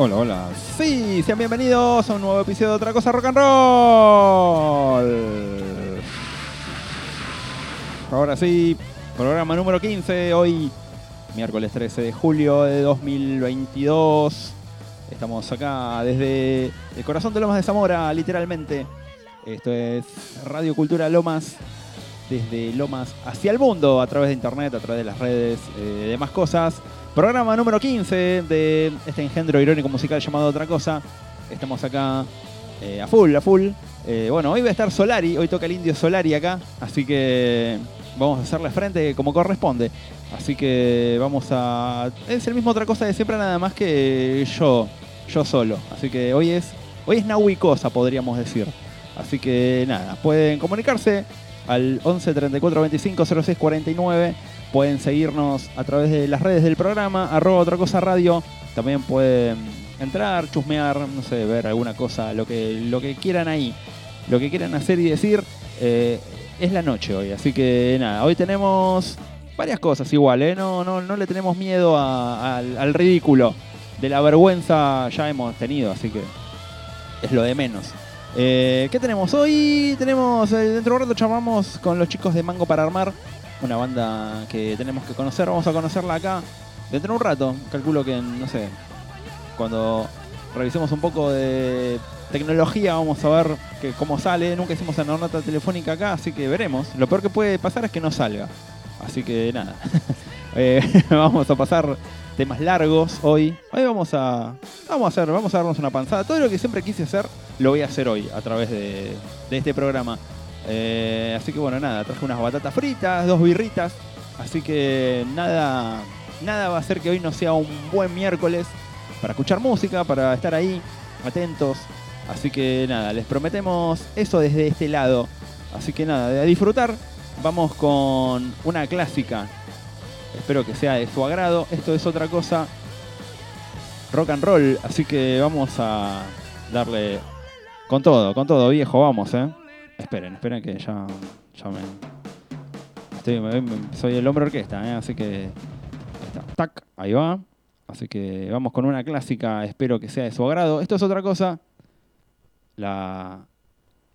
Hola, hola. Sí, sean bienvenidos a un nuevo episodio de Otra Cosa Rock and Roll. Ahora sí, programa número 15, hoy miércoles 13 de julio de 2022. Estamos acá desde el corazón de Lomas de Zamora, literalmente. Esto es Radio Cultura Lomas, desde Lomas hacia el mundo, a través de internet, a través de las redes, eh, demás cosas. Programa número 15 de este engendro irónico musical llamado Otra Cosa. Estamos acá eh, a full, a full. Eh, bueno, hoy va a estar Solari, hoy toca el indio Solari acá, así que vamos a hacerle frente como corresponde. Así que vamos a... Es el mismo Otra Cosa de siempre, nada más que yo, yo solo. Así que hoy es, hoy es Nahui Cosa, podríamos decir. Así que nada, pueden comunicarse al 11 34 25 06 49. Pueden seguirnos a través de las redes del programa, arroba otra cosa radio. También pueden entrar, chusmear, no sé, ver alguna cosa, lo que, lo que quieran ahí. Lo que quieran hacer y decir. eh, es la noche hoy, así que nada, hoy tenemos varias cosas igual, ¿eh? no, no, no le tenemos miedo a- al, ridículo. De la vergüenza ya hemos tenido, así que es lo de menos. Eh, ¿Qué tenemos hoy? Tenemos, eh, dentro de un rato charlamos con los chicos de Mango para Armar, una banda que tenemos que conocer, vamos a conocerla acá dentro de un rato, calculo que, no sé, cuando revisemos un poco de tecnología vamos a ver que cómo sale, nunca hicimos una nota telefónica acá, así que veremos. Lo peor que puede pasar es que no salga, así que nada, Eh, vamos a pasar temas largos hoy. Hoy vamos a, vamos a hacer, vamos a darnos una panzada. Todo lo que siempre quise hacer lo voy a hacer hoy a través de, de este programa. Eh, así que bueno, nada, traje unas batatas fritas, dos birritas. Así que nada, nada va a hacer que hoy no sea un buen miércoles para escuchar música, para estar ahí, atentos. Así que nada, les prometemos eso desde este lado. Así que nada, de disfrutar. Vamos con una clásica. Espero que sea de su agrado. Esto es otra cosa. Rock and roll. Así que vamos a darle con todo, con todo, viejo. Vamos, eh. Esperen, esperen que ya, ya me. Estoy, soy el hombre orquesta, eh, así que. Tac, ahí va. Así que vamos con una clásica. Espero que sea de su agrado. Esto es otra cosa. La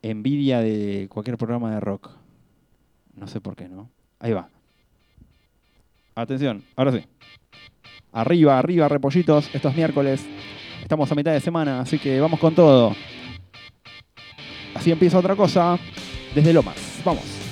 envidia de cualquier programa de rock. No sé por qué, ¿no? Ahí va. Atención, ahora sí. Arriba, arriba, repollitos. Esto es miércoles. Estamos a mitad de semana, así que vamos con todo. Así empieza otra cosa desde Lomas. Vamos.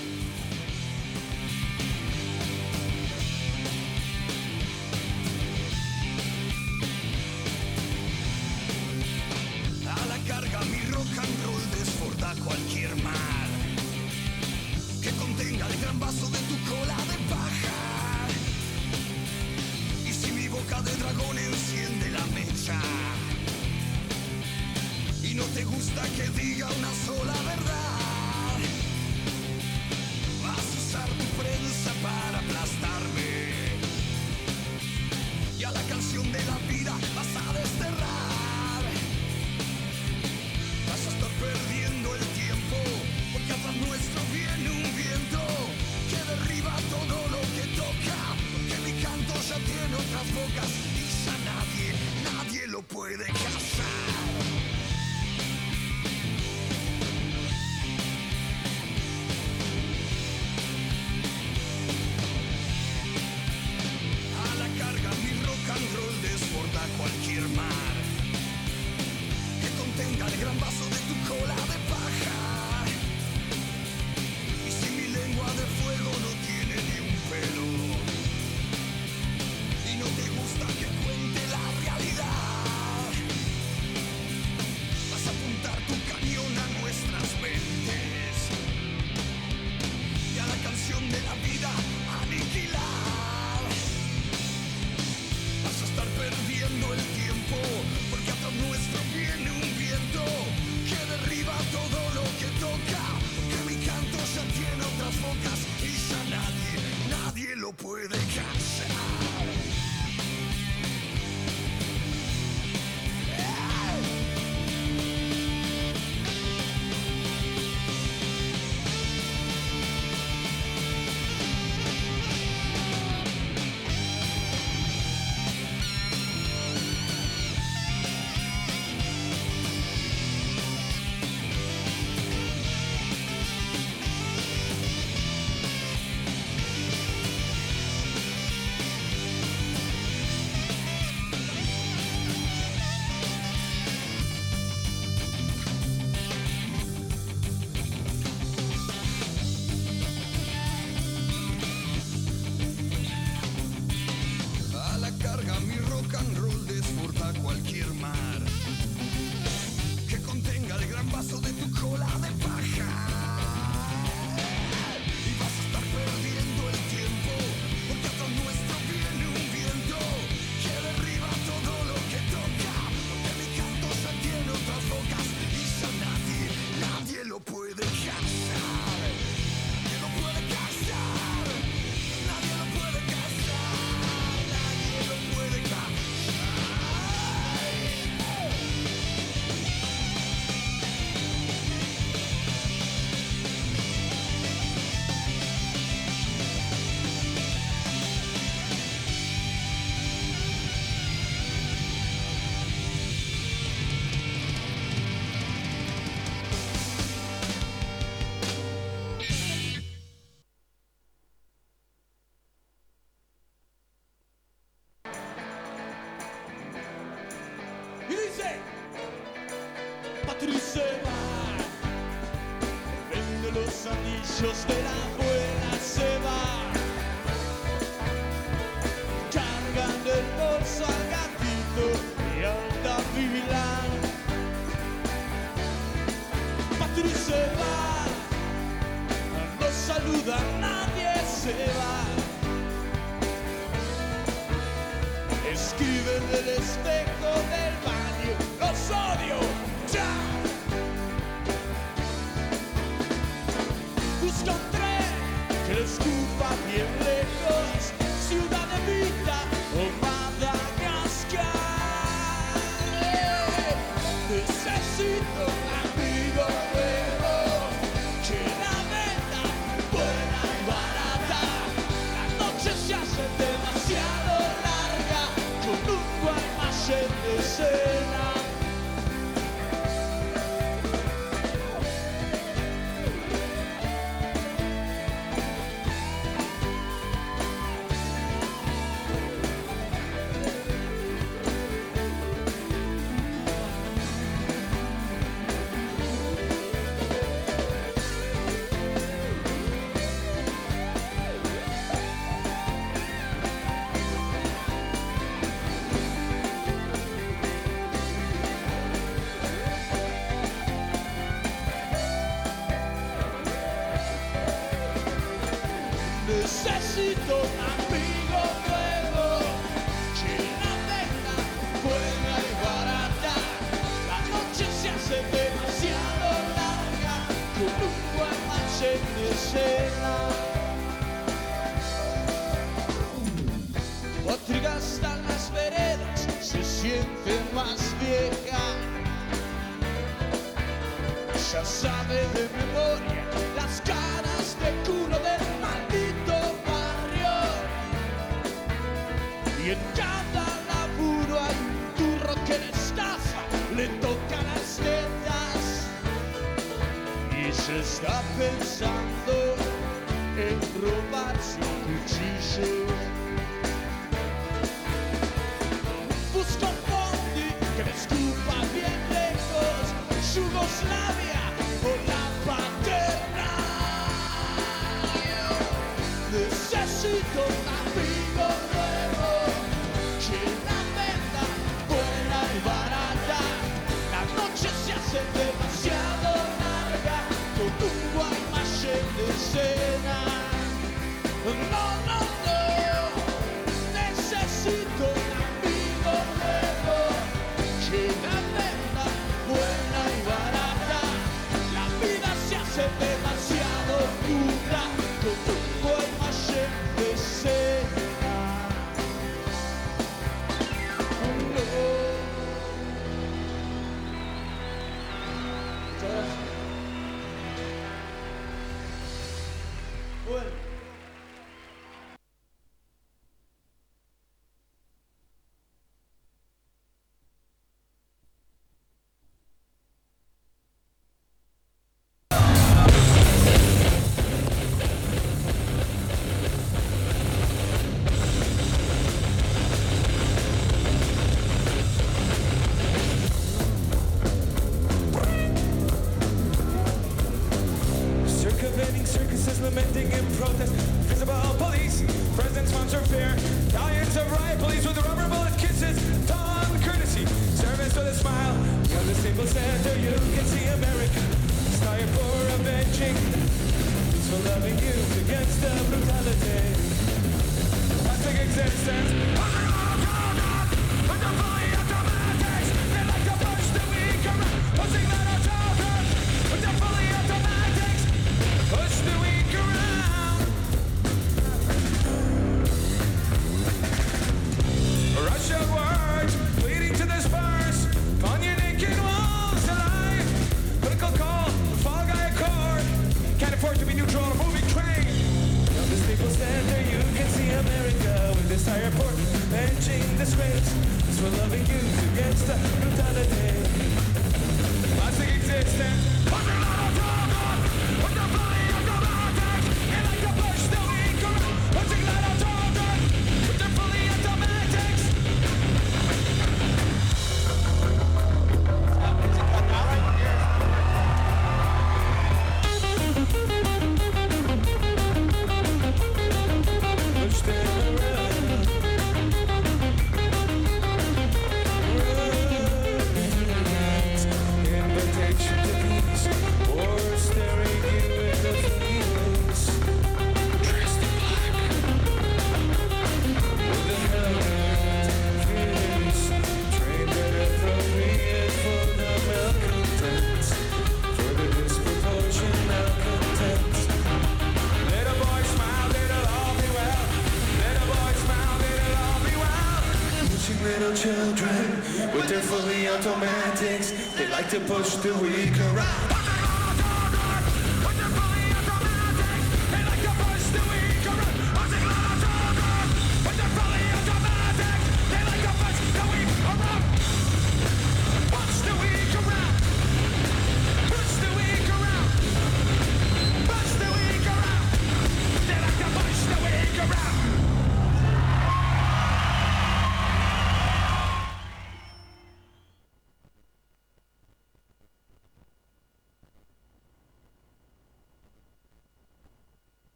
Automatics. They like to push the weak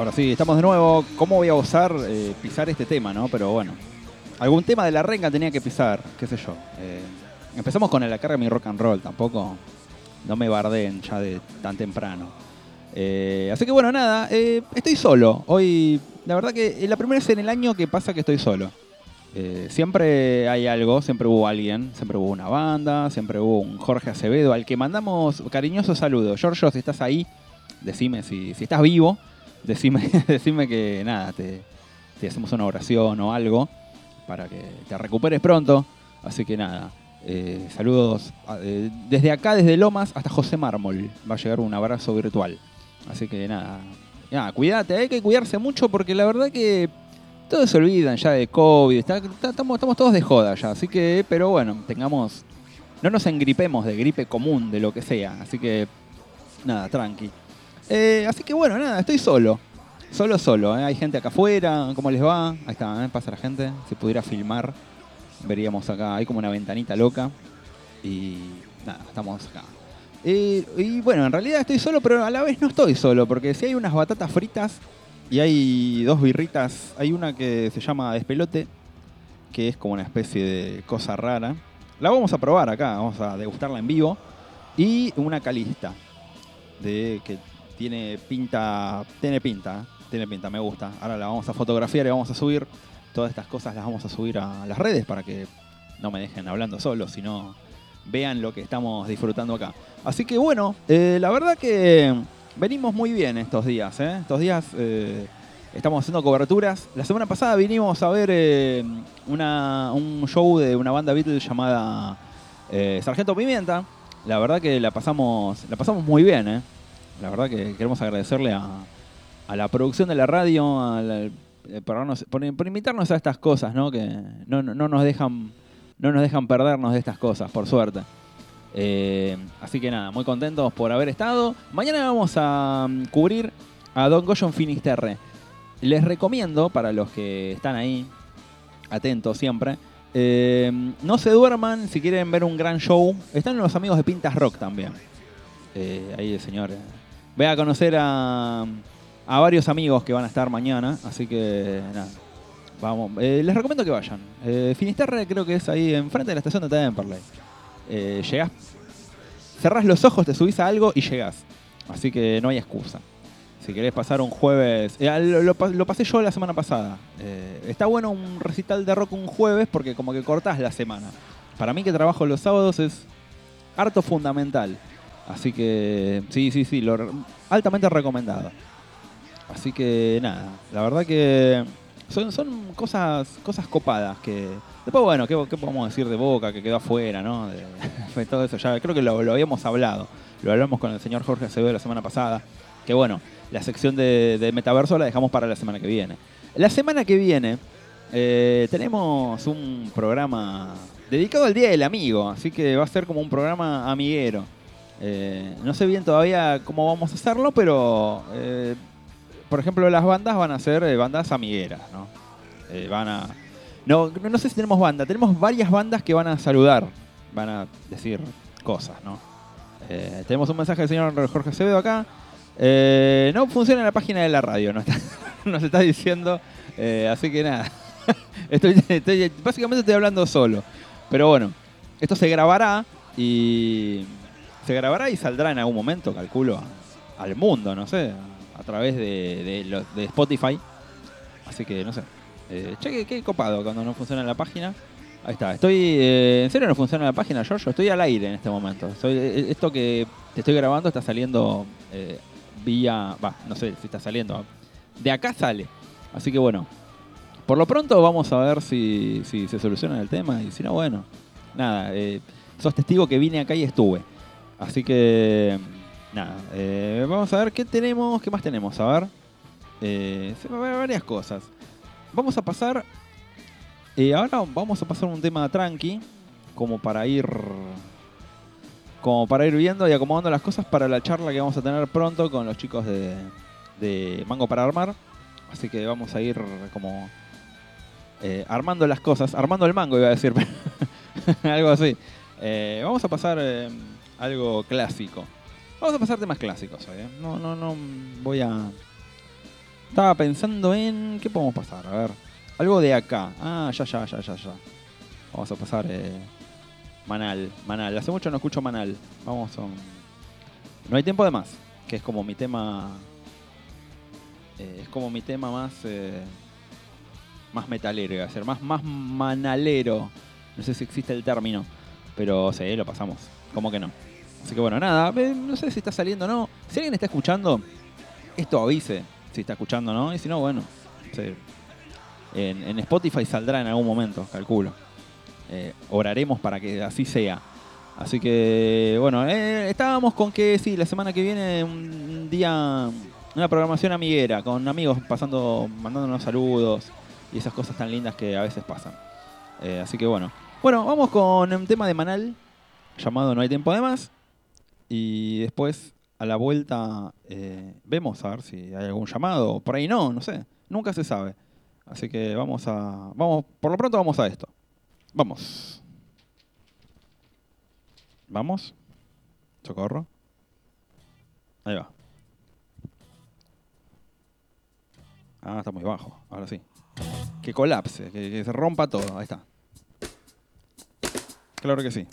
Ahora sí, estamos de nuevo. ¿Cómo voy a osar eh, pisar este tema, no? Pero bueno, algún tema de la renga tenía que pisar, qué sé yo. Eh, empezamos con el carga mi rock and roll, tampoco no me bardeen ya de tan temprano. Eh, así que bueno, nada, estoy solo. Hoy, la verdad que es la primera vez en el año que pasa que estoy solo. Siempre hay algo, siempre hubo alguien, siempre hubo una banda, siempre hubo un Jorge Acevedo al que mandamos cariñosos saludos. Giorgio, si estás ahí, decime si estás vivo, decime, decime que nada, te, hacemos una oración o algo para que te recuperes pronto. Así que nada, eh, saludos eh, desde acá, desde Lomas hasta José Mármol. Va a llegar un abrazo virtual. Así que nada, nada, cuídate, hay que cuidarse mucho porque la verdad que todos se olvidan ya de COVID, está- está- estamos, estamos todos de joda ya, así que, pero bueno, tengamos, no nos engripemos de gripe común, de lo que sea, así que, nada, tranqui. Eh, así que bueno, nada, estoy solo, solo, solo, ¿eh? hay gente acá afuera, ¿cómo les va? Ahí está, ¿eh? pasa la gente, si pudiera filmar, veríamos acá, hay como una ventanita loca, y nada, estamos acá. Eh, y bueno, en realidad estoy solo, pero a la vez no estoy solo, porque si hay unas batatas fritas y hay dos birritas, hay una que se llama despelote, que es como una especie de cosa rara. La vamos a probar acá, vamos a degustarla en vivo. Y una calista, de que tiene pinta, tiene pinta, tiene pinta, me gusta. Ahora la vamos a fotografiar y vamos a subir. Todas estas cosas las vamos a subir a las redes para que no me dejen hablando solo, sino vean lo que estamos disfrutando acá. Así que bueno, eh, la verdad que venimos muy bien estos días. ¿eh? Estos días eh, Estamos haciendo coberturas. La semana pasada vinimos a ver eh, una- un show de una banda Beatles llamada Sargento Pimienta. La verdad que la pasamos, la pasamos muy bien, ¿eh? La verdad que queremos agradecerle a, a la producción de la radio, a la- eh, por, por- invitarnos a estas cosas, ¿no? Que no, no- no nos dejan, no nos dejan perdernos de estas cosas, por suerte. Eh, así que nada, muy contentos por haber estado. Mañana vamos a mm, cubrir a Don Goyo en Finisterre. Les recomiendo, para los que están ahí, atentos siempre, eh, no se duerman si quieren ver un gran show. Están los amigos de Pintas Rock también. Eh, ahí el señor. Voy a conocer a, a varios amigos que van a estar mañana, así que nada. Vamos, eh, les recomiendo que vayan. Eh, Finisterre creo que es ahí enfrente de la estación de Temperley. Eh, llegás, cerrás los ojos, te subís a algo y llegás. Así que no hay excusa. Si querés pasar un jueves. eh, lo, lo pa- lo pasé yo la semana pasada. Está bueno un recital de rock un jueves porque como que cortás la semana. Para mí que trabajo los sábados es harto fundamental. Así que sí, sí, sí, lo, altamente recomendado. Así que nada, la verdad que son, son cosas, cosas copadas que. Después, bueno, ¿qué, qué podemos decir de Boca que quedó afuera, no? De, de todo eso, ya creo que lo, lo habíamos hablado. Lo hablamos con el señor Jorge Acevedo la semana pasada. Que bueno, la sección de, de metaverso la dejamos para la semana que viene. La semana que viene eh, tenemos un programa dedicado al Día del Amigo, así que va a ser como un programa amiguero. Eh, no sé bien todavía cómo vamos a hacerlo, pero eh, por ejemplo las bandas van a ser eh, bandas amigueras, ¿no? Van a no, no sé si tenemos banda, tenemos varias bandas que van a saludar, van a decir cosas, ¿no? Tenemos un mensaje del señor Jorge Acevedo acá. No funciona la página de la radio, nos está, nos está diciendo. Así que nada. Estoy- básicamente estoy hablando solo. Pero bueno, esto se grabará y. Se grabará y saldrá en algún momento, calculo, al mundo, no sé, a través de, Spotify. Así que no sé. Eh, che, qué, copado cuando no funciona la página. Ahí está. Estoy. eh, ¿En serio no funciona la página, Giorgio? Estoy al aire en este momento. Eh, esto que te estoy grabando está saliendo eh, vía. Va, no sé si está saliendo. De acá sale. Así que bueno. Por lo pronto vamos a ver si, si se soluciona el tema. Y si no, bueno. Nada. eh, sos testigo que vine acá y estuve. Así que. Nada. eh, vamos a ver qué tenemos. ¿Qué más tenemos? A ver. Eh, se- varias cosas. Vamos a pasar. eh, ahora vamos a pasar un tema tranqui. Como para ir. Como para ir viendo y acomodando las cosas para la charla que vamos a tener pronto con los chicos de, de Mango para Armar. Así que vamos a ir como. eh, armando las cosas. Armando el mango, iba a decir. algo así. Eh, vamos a pasar eh, algo clásico. Vamos a pasar temas clásicos hoy. ¿eh? No, no, no voy a. Estaba pensando en. ¿Qué podemos pasar? A ver. Algo de acá. Ah, ya, ya, ya, ya, ya. Vamos a pasar. eh, Manal. Manal. Hace mucho no escucho Manal. Vamos a. No hay tiempo de más. Que es como mi tema. eh, es como mi tema más. eh, más metalero, iba a ser. Más, más manalero. No sé si existe el término. Pero sí, lo pasamos. ¿Cómo que no? Así que bueno, nada. No sé si está saliendo o no. Si alguien está escuchando, esto avise si está escuchando o no. Y si no, bueno. en Spotify saldrá en algún momento, calculo. Eh, oraremos para que así sea. Así que, bueno, eh, estábamos con que sí, la semana que viene un día, una programación amiguera, con amigos pasando, mandándonos saludos y esas cosas tan lindas que a veces pasan. Eh, así que bueno. Bueno, vamos con un tema de Manal llamado No hay tiempo de más. Y después, a la vuelta, eh, vemos a ver si hay algún llamado. Por ahí no, no sé. Nunca se sabe. Así que vamos a. Vamos, por lo pronto vamos a esto. Vamos. Vamos. Socorro. Ahí va. Ah, está muy bajo. Ahora sí. Que colapse, que, que se rompa todo. Ahí está. Claro que sí.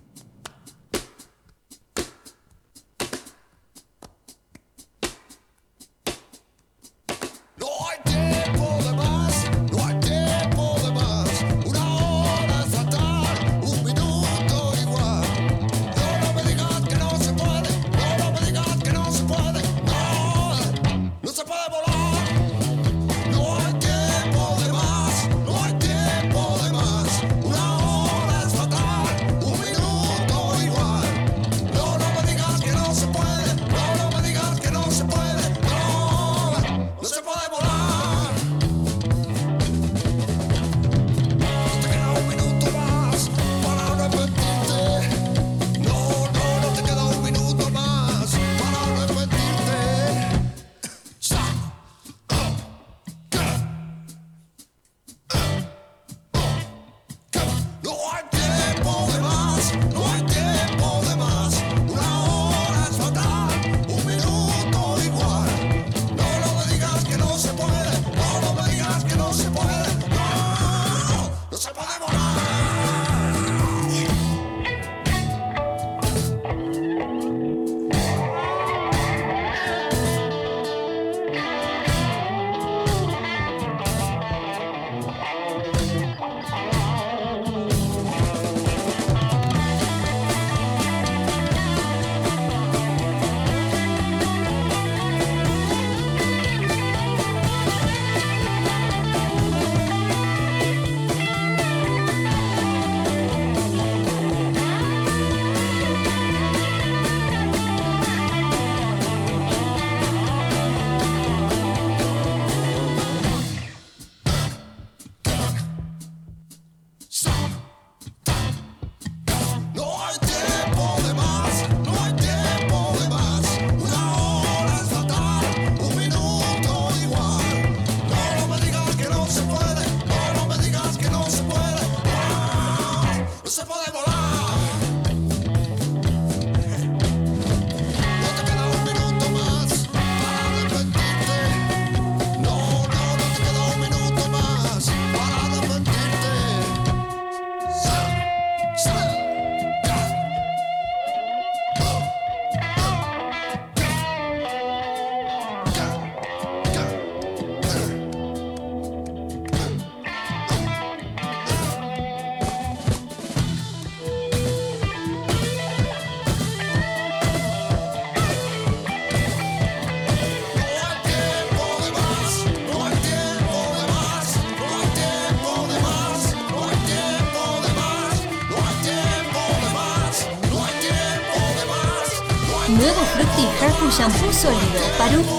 Sólido para un...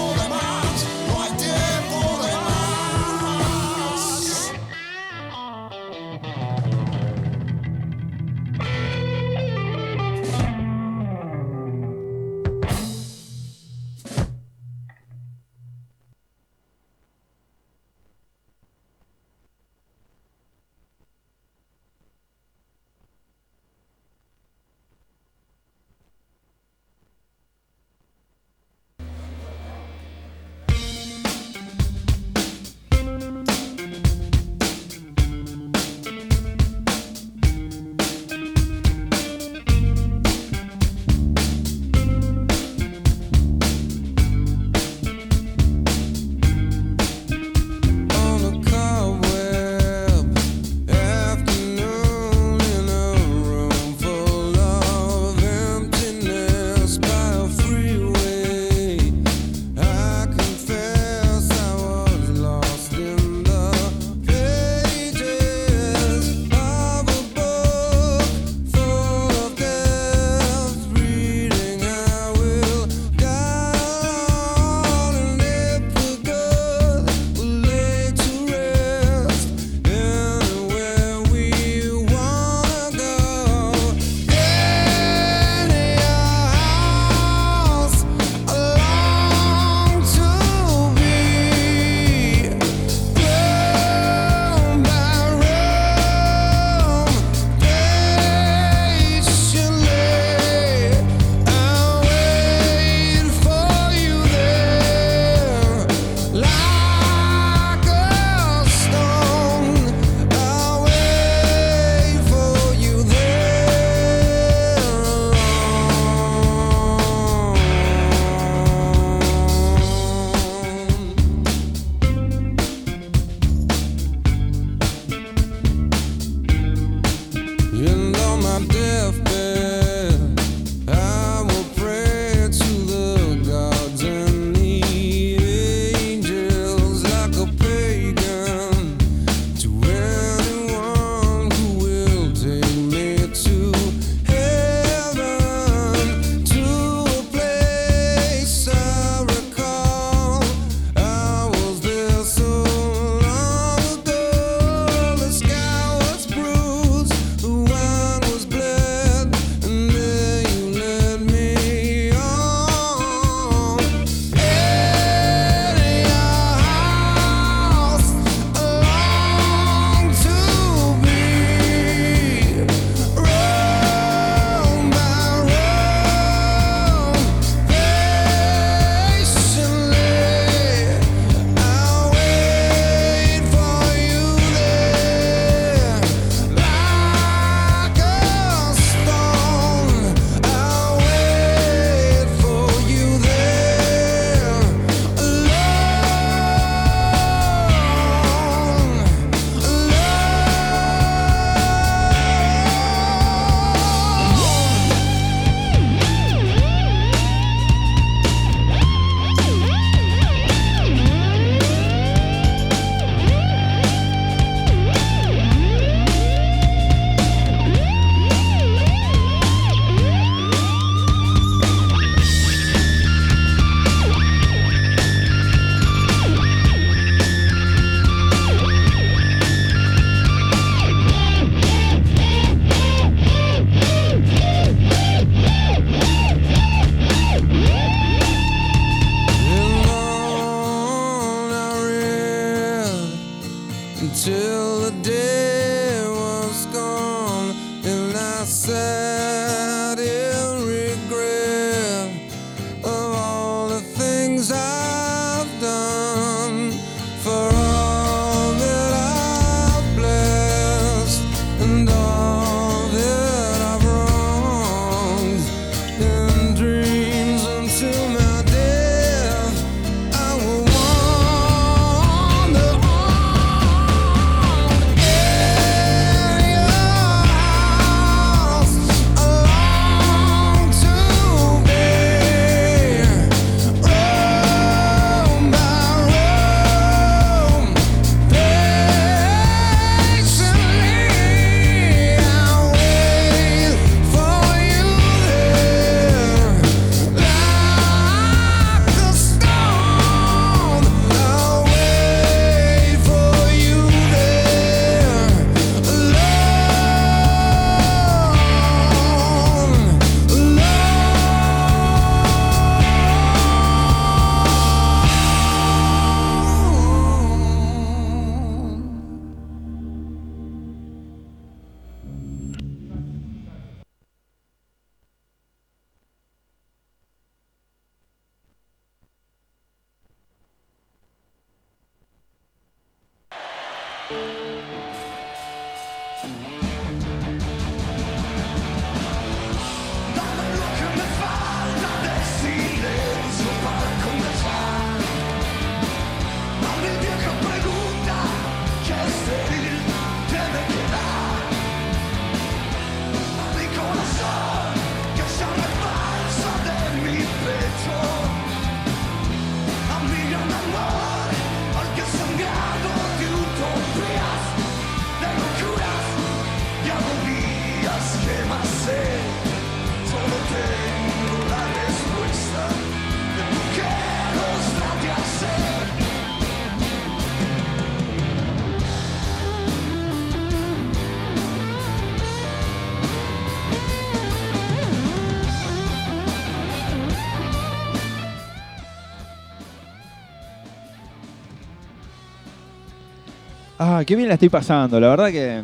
Ah, qué bien la estoy pasando. La verdad que.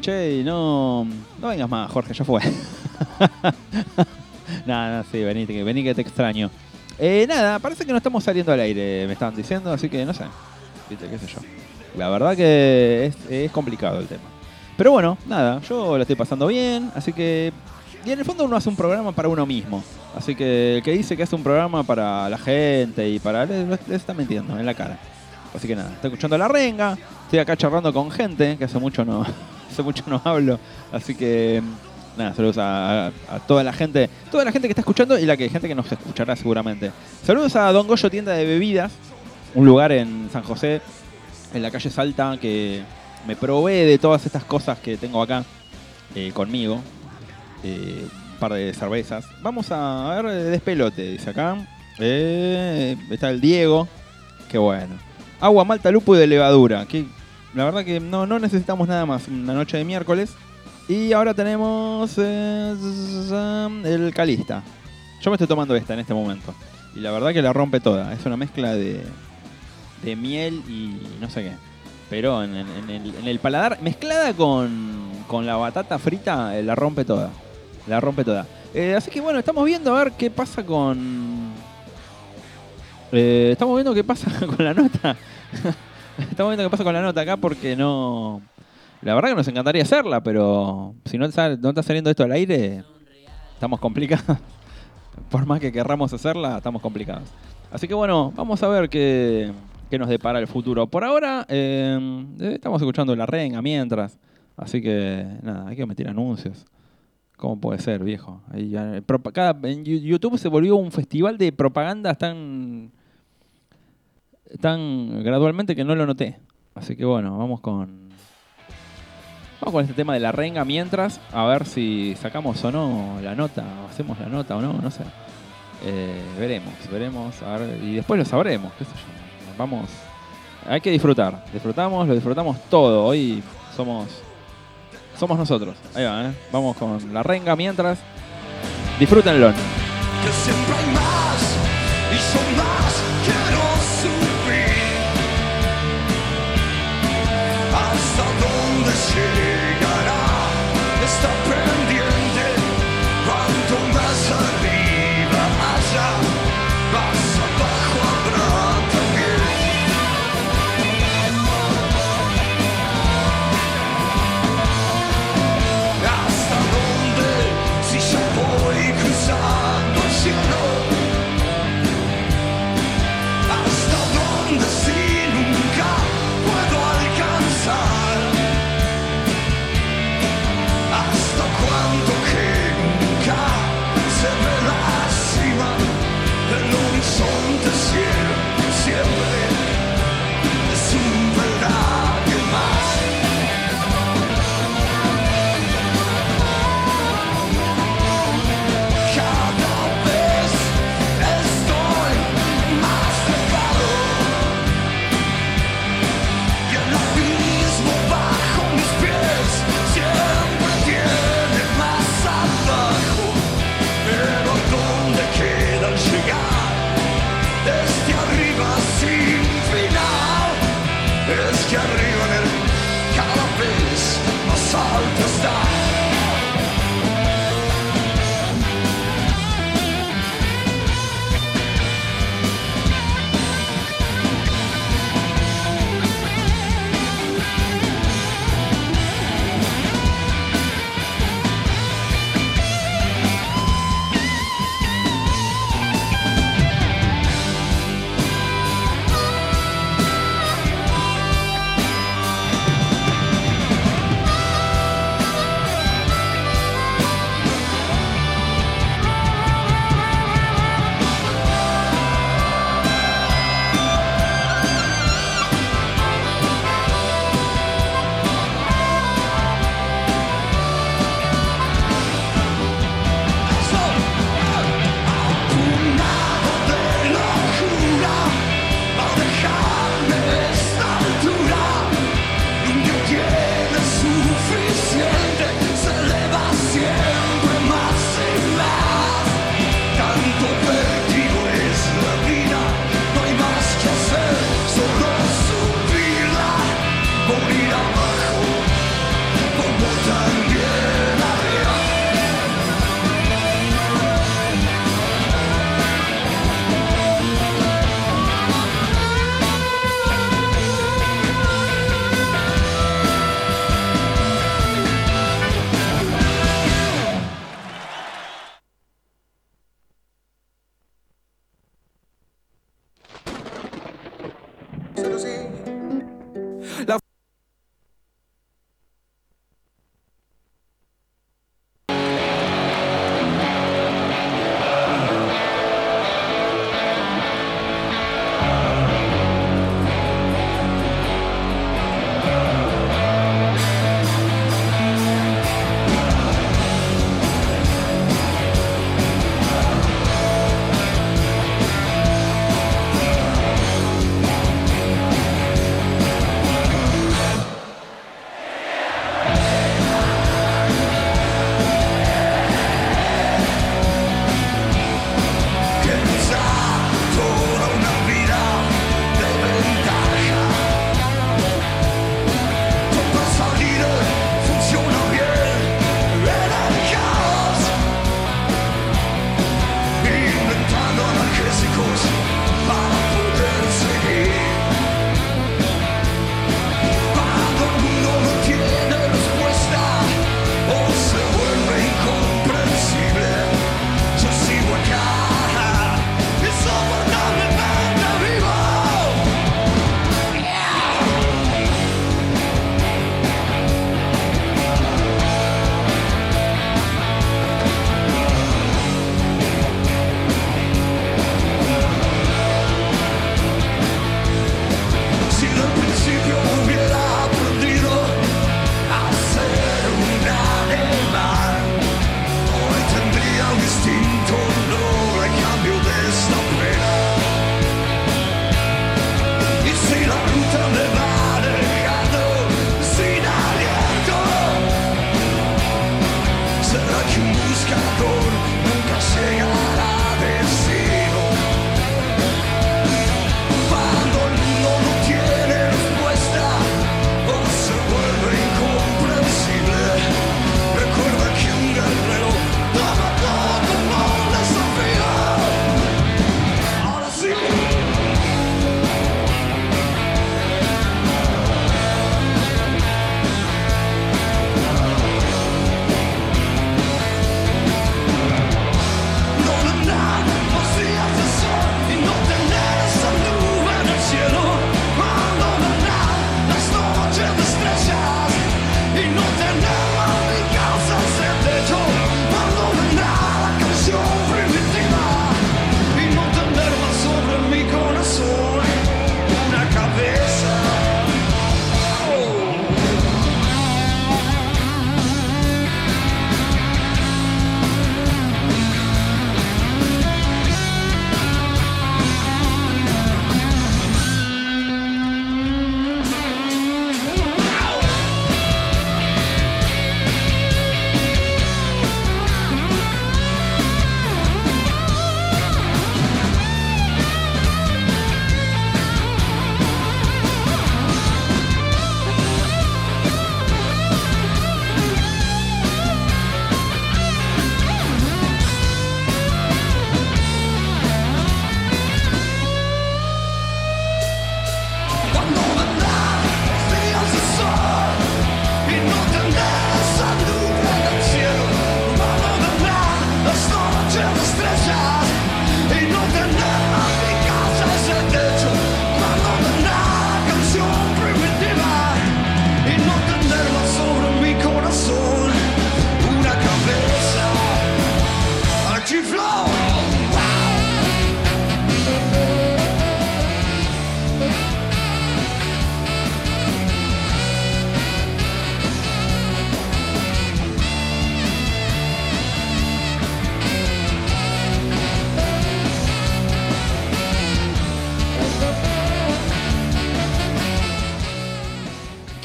Che, no. No vengas más, Jorge, ya fue. nada, no, sí, vení, vení que te extraño. Eh, nada, parece que no estamos saliendo al aire, me estaban diciendo, así que no sé. Viste, qué sé yo. La verdad que es, complicado el tema. Pero bueno, nada, yo la estoy pasando bien, así que. Y en el fondo uno hace un programa para uno mismo. Así que el que dice que hace un programa para la gente y para. les, está mintiendo en la cara. Así que nada, estoy escuchando la renga, estoy acá charlando con gente, que hace mucho no, hace mucho no hablo. Así que nada, saludos a, toda la gente, toda la gente que está escuchando y la que gente que nos escuchará seguramente. Saludos a Don Goyo Tienda de Bebidas, un lugar en San José, en la calle Salta, que me provee de todas estas cosas que tengo acá eh, conmigo. Eh, un par de cervezas. Vamos a ver de despelote, dice acá. Eh, está el Diego. Qué bueno. Agua, malta, lupo y de levadura. Que la verdad que no, no necesitamos nada más. Una noche de miércoles. Y ahora tenemos eh, el Calista. Yo me estoy tomando esta en este momento. Y la verdad que la rompe toda. Es una mezcla de, de miel y no sé qué. Pero en, el, paladar, mezclada con, con la batata frita, eh, la rompe toda. La rompe toda. Eh, así que bueno, estamos viendo a ver qué pasa con... Estamos viendo qué pasa con la nota. estamos viendo qué pasa con la nota acá porque no... La verdad que nos encantaría hacerla, pero si no, no está saliendo esto al aire, estamos complicados. Por más que querramos hacerla, estamos complicados. Así que bueno, vamos a ver qué, qué nos depara el futuro. Por ahora, eh, estamos escuchando la renga mientras. Así que nada, hay que meter anuncios. ¿Cómo puede ser, viejo? En YouTube se volvió un festival de propagandas tan, tan gradualmente que no lo noté. Así que bueno, vamos con. Vamos con este tema de la renga mientras, a ver si sacamos o no la nota, o hacemos la nota o no, no sé. Eh, veremos, veremos, a ver, y después lo sabremos. Vamos, hay que disfrutar, disfrutamos, lo disfrutamos todo. Hoy somos, somos nosotros. Ahí va, ¿eh? Vamos con la renga mientras. Disfrútenlo.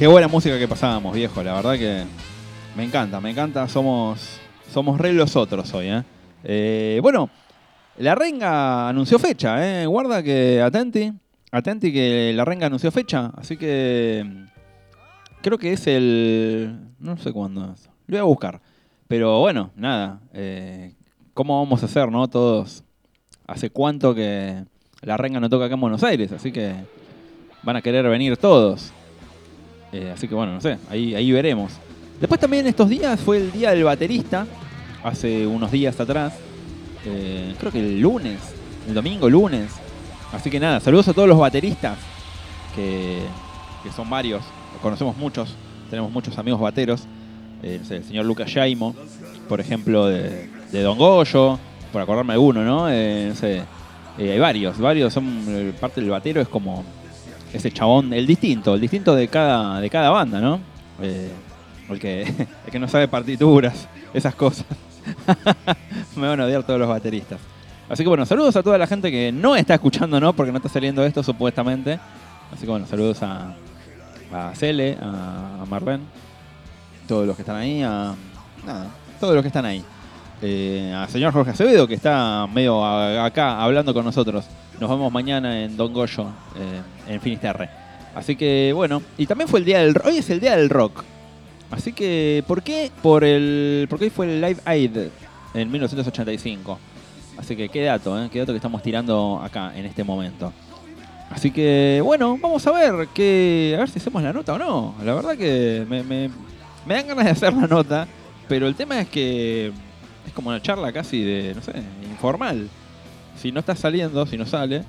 Qué buena música que pasábamos, viejo. La verdad que me encanta, me encanta. Somos, somos re los otros hoy, ¿eh? Eh, bueno, la Renga anunció fecha, ¿eh? Guarda que atenti. Atenti que la Renga anunció fecha. Así que creo que es el... No sé cuándo es. Lo voy a buscar. Pero bueno, nada. eh, ¿Cómo vamos a hacer, no? Todos. ¿Hace cuánto que la Renga no toca acá en Buenos Aires? Así que van a querer venir todos. Eh, así que bueno, no sé, ahí, ahí veremos. Después también estos días fue el día del baterista, hace unos días atrás. Eh, creo que el lunes, el domingo, lunes. Así que nada, saludos a todos los bateristas que, que son varios, conocemos muchos, tenemos muchos amigos bateros. Eh, no el señor Lucas Jaimo, por ejemplo, de, de Don Goyo, por acordarme alguno, ¿no? Eh, no sé, hay varios, varios son parte del batero es como ese chabón, el distinto, el distinto de cada, de cada banda, ¿no? Eh, el, que, no sabe partituras, esas cosas. Me van a odiar todos los bateristas. Así que bueno, saludos a toda la gente que no está escuchando, ¿no? Porque no está saliendo esto supuestamente. Así que bueno, saludos a, a Cele, a, a todos los que están ahí, a. Nada, todos los que están ahí. Eh, al señor Jorge Acevedo, que está medio acá hablando con nosotros. Nos vemos mañana en Don Goyo, eh, en Finisterre. Así que bueno, y también fue el día del hoy es el día del rock. Así que, ¿por qué? Por el, porque hoy fue el Live Aid en 1985. Así que qué dato, ¿eh? qué dato que estamos tirando acá en este momento. Así que, bueno, vamos a ver que, a ver si hacemos la nota o no. La verdad que me dan ganas de hacer la nota, pero el tema es que es como una charla casi de, no sé, informal. Si no está saliendo, si no sale,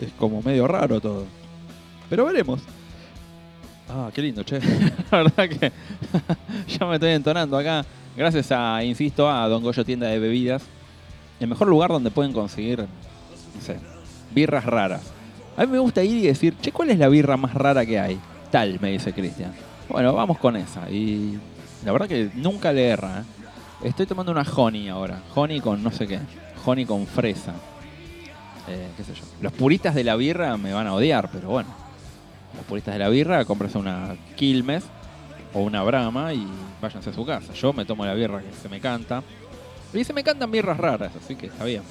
es como medio raro todo. Pero veremos. Ah, qué lindo, che. La verdad que ya me estoy entonando acá. Gracias a, insisto, a Don Goyo Tienda de Bebidas. El mejor lugar donde pueden conseguir, no sé, birras raras. A mí me gusta ir y decir, che, ¿cuál es la birra más rara que hay? Tal, me dice Cristian. Bueno, vamos con esa. Y la verdad que nunca le erra. ¿eh? Estoy tomando una honey ahora. Honey con no sé qué. Honey con fresa. Eh, qué sé yo. Los puristas de la birra me van a odiar, pero bueno. Los puristas de la birra, cómprese una Quilmes o una Brahma y váyanse a su casa. Yo me tomo la birra que se me canta. Y se me cantan birras raras, así que está bien.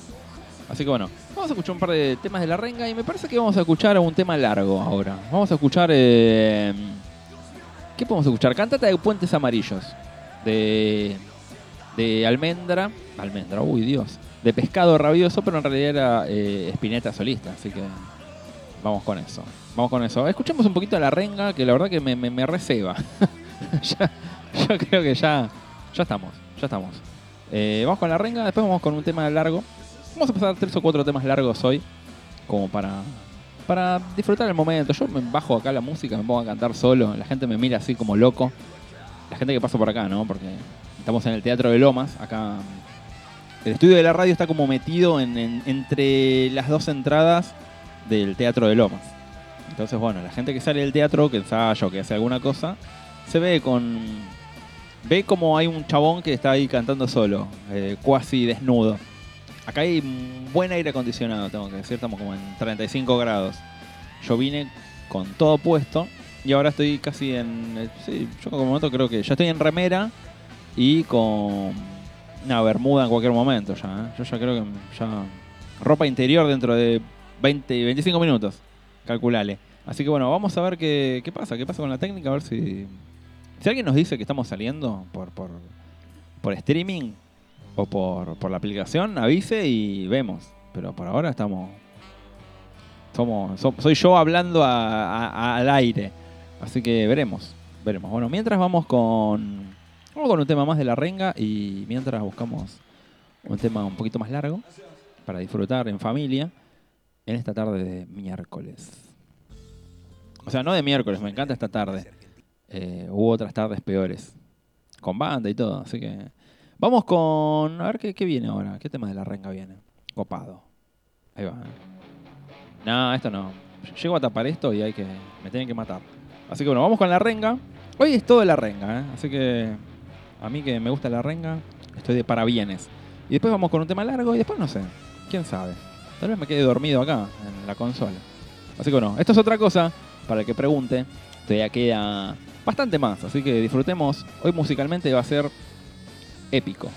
Así que bueno, vamos a escuchar un par de temas de la renga y me parece que vamos a escuchar un tema largo ahora. Vamos a escuchar... eh, ¿Qué podemos escuchar? Cantata de Puentes Amarillos. De, de Almendra. Almendra, uy Dios. De Pescado Rabioso, pero en realidad era eh, Spinetta solista. Así que vamos con eso. Vamos con eso. Escuchemos un poquito de la renga, que la verdad que me, me, me receba. ya, yo creo que ya, ya estamos. Ya estamos. Eh, vamos con la renga, después vamos con un tema largo. Vamos a pasar tres o cuatro temas largos hoy. Como para para disfrutar el momento. Yo me bajo acá la música, me pongo a cantar solo, la gente me mira así como loco. La gente que pasa por acá, ¿no? Porque estamos en el Teatro de Lomas, acá. El estudio de la radio está como metido en, en- entre las dos entradas del Teatro de Lomas. Entonces, bueno, la gente que sale del teatro, que ensaya o que hace alguna cosa, se ve con... Ve como hay un chabón que está ahí cantando solo, eh, desnudo. Acá hay buen aire acondicionado, tengo que decir, estamos como en 35 grados. Yo vine con todo puesto y ahora estoy casi en... eh, Sí, yo como momento creo que ya estoy en remera y con una bermuda en cualquier momento ya. ¿eh? Yo ya creo que ya... Ropa interior dentro de 20, 25 minutos, calculale. Así que bueno, vamos a ver qué, qué pasa, qué pasa con la técnica, a ver si... Si alguien nos dice que estamos saliendo por, por, por streaming, o por, por la aplicación, avise y vemos. Pero por ahora estamos. Somos, so- soy yo hablando al aire. Así que veremos. Veremos. Bueno, mientras vamos con. Vamos con un tema más de la renga y mientras buscamos un tema un poquito más largo para disfrutar en familia en esta tarde de miércoles. O sea, no de miércoles, me encanta esta tarde. Eh, hubo otras tardes peores. Con banda y todo, así que. Vamos con. A ver qué, qué viene ahora. ¿Qué tema de la renga viene? Copado. Ahí va. ¿eh? No, esto no. Llego a tapar esto y hay que. Me tienen que matar. Así que bueno, vamos con la renga. Hoy es todo de la renga, ¿eh? Así que. A mí que me gusta la renga, estoy de parabienes. Y después vamos con un tema largo y después no sé. ¿Quién sabe? Tal vez me quede dormido acá, en la consola. Así que bueno, esto es otra cosa. Para el que pregunte, todavía queda bastante más. Así que disfrutemos. Hoy musicalmente va a ser épico.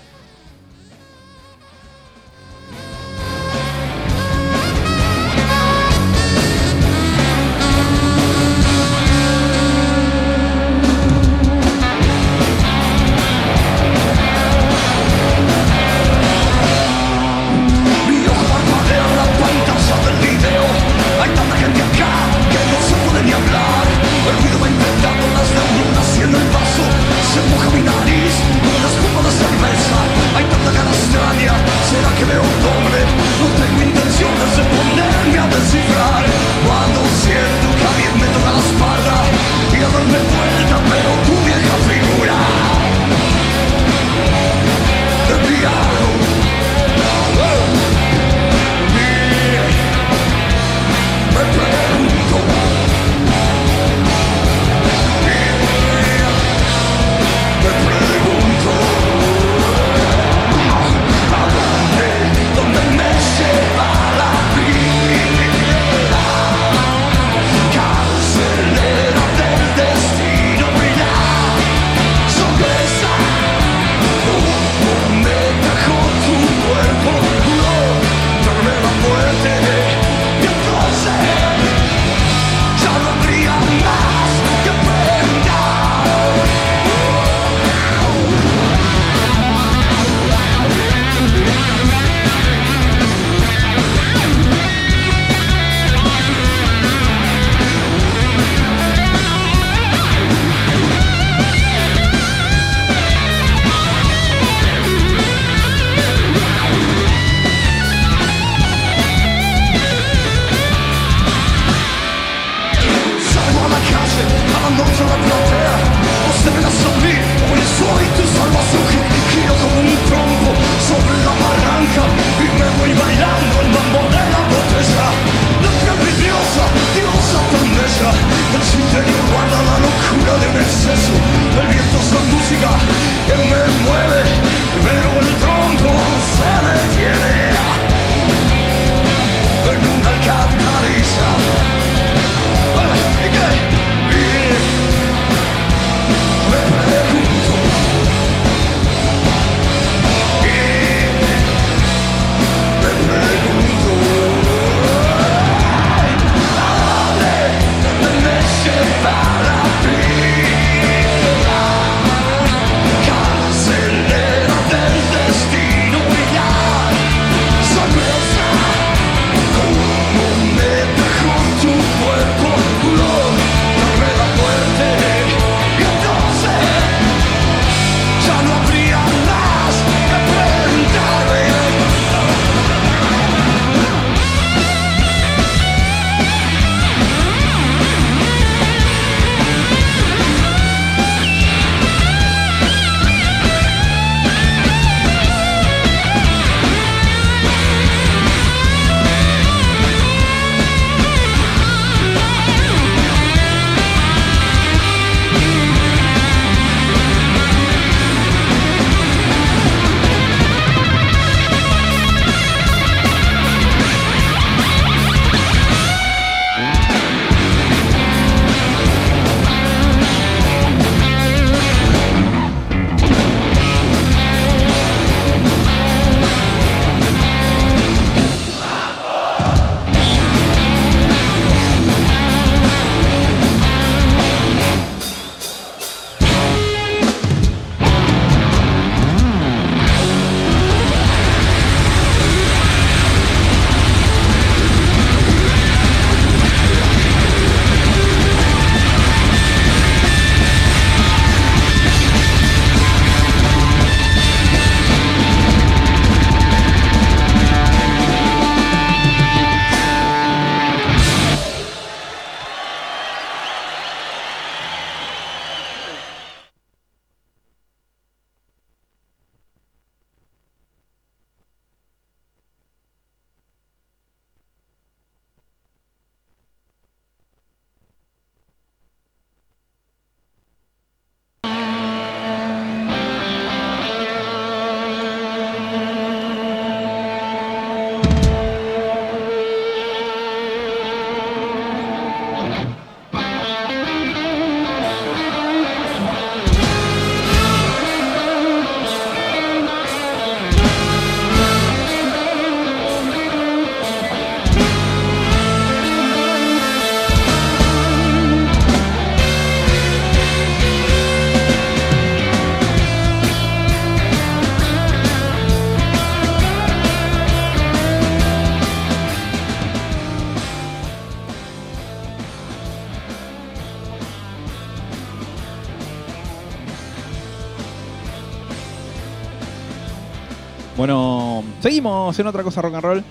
Seguimos en otra cosa rock and roll.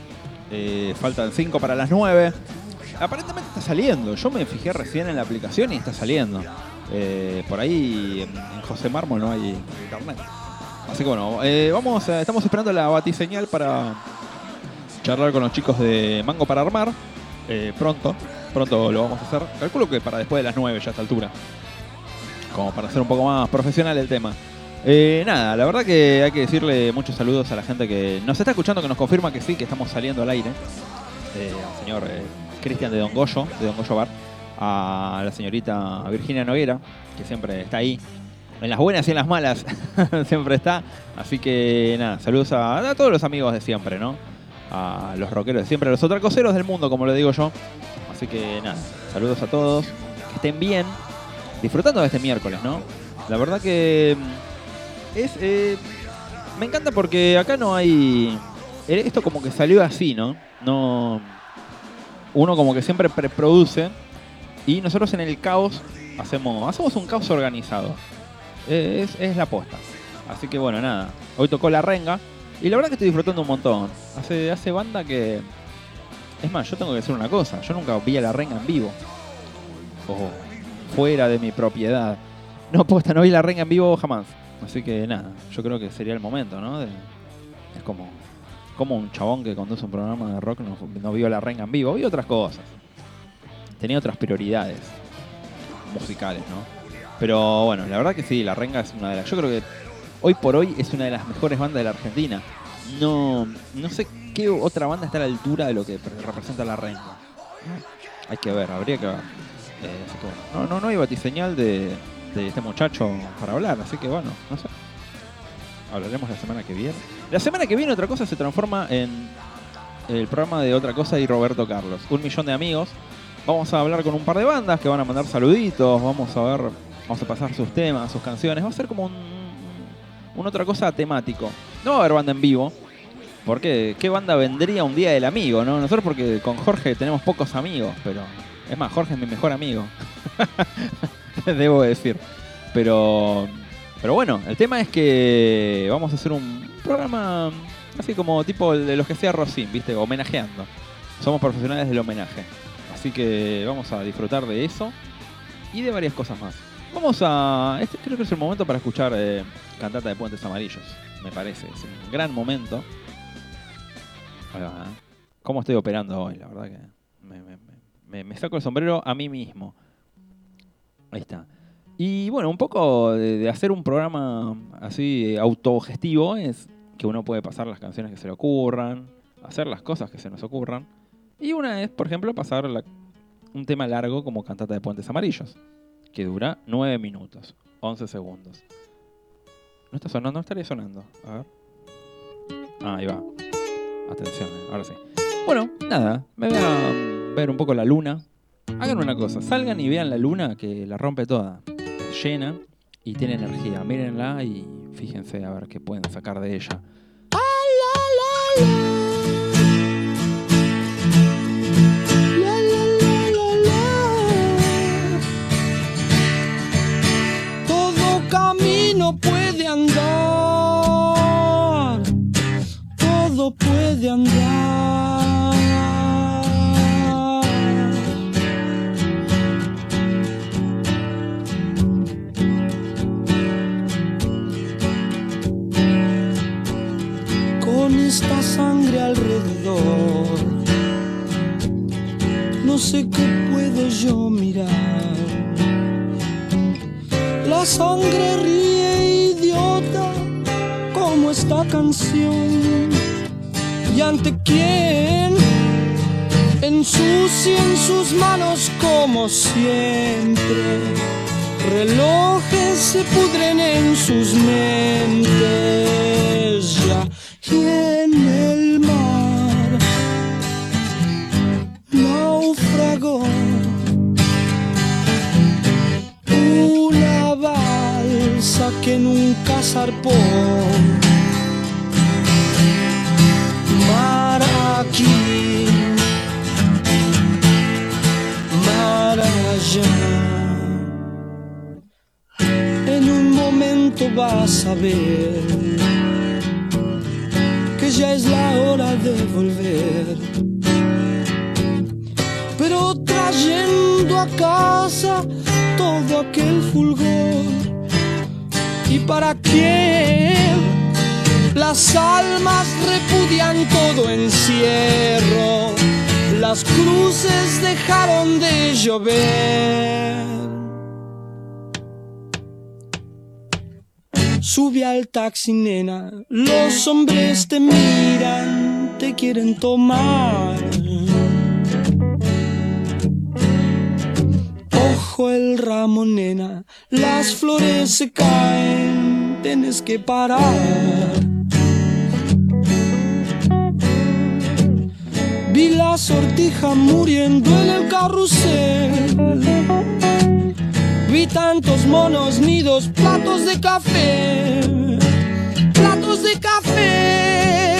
Eh, faltan 5 para las 9. Aparentemente está saliendo. Yo me fijé recién en la aplicación y está saliendo. Eh, por ahí en José Mármol no hay internet. Así que bueno, eh, vamos estamos esperando la batiseñal para charlar con los chicos de Mango para Armar. Pronto, pronto lo vamos a hacer. Calculo que para después de las 9 ya a esta altura. Como para hacer un poco más profesional el tema. Eh, nada, la verdad que hay que decirle muchos saludos a la gente que nos está escuchando, que nos confirma que sí, que estamos saliendo al aire. Eh, al señor eh, Cristian de Don Goyo, de Don Goyo Bar. A la señorita Virginia Noguera, que siempre está ahí. En las buenas y en las malas siempre está. Así que nada, saludos a, todos los amigos de siempre, ¿no? A los rockeros de siempre, a los otracoseros del mundo, como le digo yo. Así que nada, saludos a todos. Que estén bien. Disfrutando de este miércoles, ¿no? La verdad que mm, es. eh, me encanta porque acá no hay. eh, Esto como que salió así, ¿no? No. Uno como que siempre preproduce. Y nosotros en el caos hacemos. Hacemos un caos organizado. Eh, Es, la posta. Así que bueno, nada. Hoy tocó la renga. Y la verdad que estoy disfrutando un montón. Hace, hace banda que. Es más, yo tengo que decir una cosa. Yo nunca vi a la renga en vivo. O fuera de mi propiedad. No, posta, no vi la renga en vivo jamás. Así que nada, yo creo que sería el momento, ¿no? Es como, como un chabón que conduce un programa de rock no, no vio la renga en vivo, vio otras cosas. Tenía otras prioridades musicales, ¿no? Pero bueno, la verdad que sí, la renga es una de las. Yo creo que hoy por hoy es una de las mejores bandas de la Argentina. No, no sé qué otra banda está a la altura de lo que pre- representa la renga. Hay que ver, habría que ver. Eh, así que no, no, no hay batiseñal de, este muchacho para hablar, así que bueno, no sé. Hablaremos la semana que viene. La semana que viene otra cosa se transforma en el programa de otra cosa y Roberto Carlos. Un millón de amigos. Vamos a hablar con un par de bandas que van a mandar saluditos. Vamos a ver, vamos a pasar sus temas, sus canciones. Va a ser como un, un otra cosa temático. No va a haber banda en vivo. Porque, ¿qué banda vendría un día del amigo, no? Nosotros porque con Jorge tenemos pocos amigos, pero... Es más, Jorge es mi mejor amigo. Debo decir. Pero... Pero bueno, el tema es que vamos a hacer un programa así como tipo de los que sea Rosin, ¿viste? Homenajeando. Somos profesionales del homenaje. Así que vamos a disfrutar de eso y de varias cosas más. Vamos a. Este creo que es el momento para escuchar eh, Cantata de Puentes Amarillos. Me parece. Es un gran momento. Va, ¿eh? ¿Cómo estoy operando hoy? La verdad que me saco el sombrero a mí mismo. Ahí está. Y bueno, un poco de, hacer un programa así autogestivo es que uno puede pasar las canciones que se le ocurran, hacer las cosas que se nos ocurran. Y una es, por ejemplo, pasar un tema largo como Cantata de Puentes Amarillos, que dura 9 minutos, 11 segundos. ¿No está sonando? No estaría sonando. A ver. Ah, ahí va. Atención, eh, ahora sí. Bueno, nada, me voy a ver un poco la luna. Hagan una cosa, salgan y vean la luna que la rompe toda. Llena y tiene energía. Mírenla y fíjense a ver qué pueden sacar de ella. Todo camino puede andar, todo puede andar. Sé qué puedo yo mirar. La sangre ríe idiota como esta canción. ¿Y ante quién? Ensucian sus manos como siempre. Relojes se pudren en sus mentes ya. Y en naufragó una balsa que nunca zarpó. Mar aquí, mar allá. En un momento vas a ver que ya es la hora de volver pero trayendo a casa todo aquel fulgor. ¿Y para qué? Las almas repudian todo encierro, las cruces dejaron de llover. Sube al taxi, nena, los hombres te miran, te quieren tomar. El ramo, nena, las flores se caen, tienes que parar. Vi la sortija muriendo en el carrusel. Vi tantos monos nidos, platos de café, platos de café.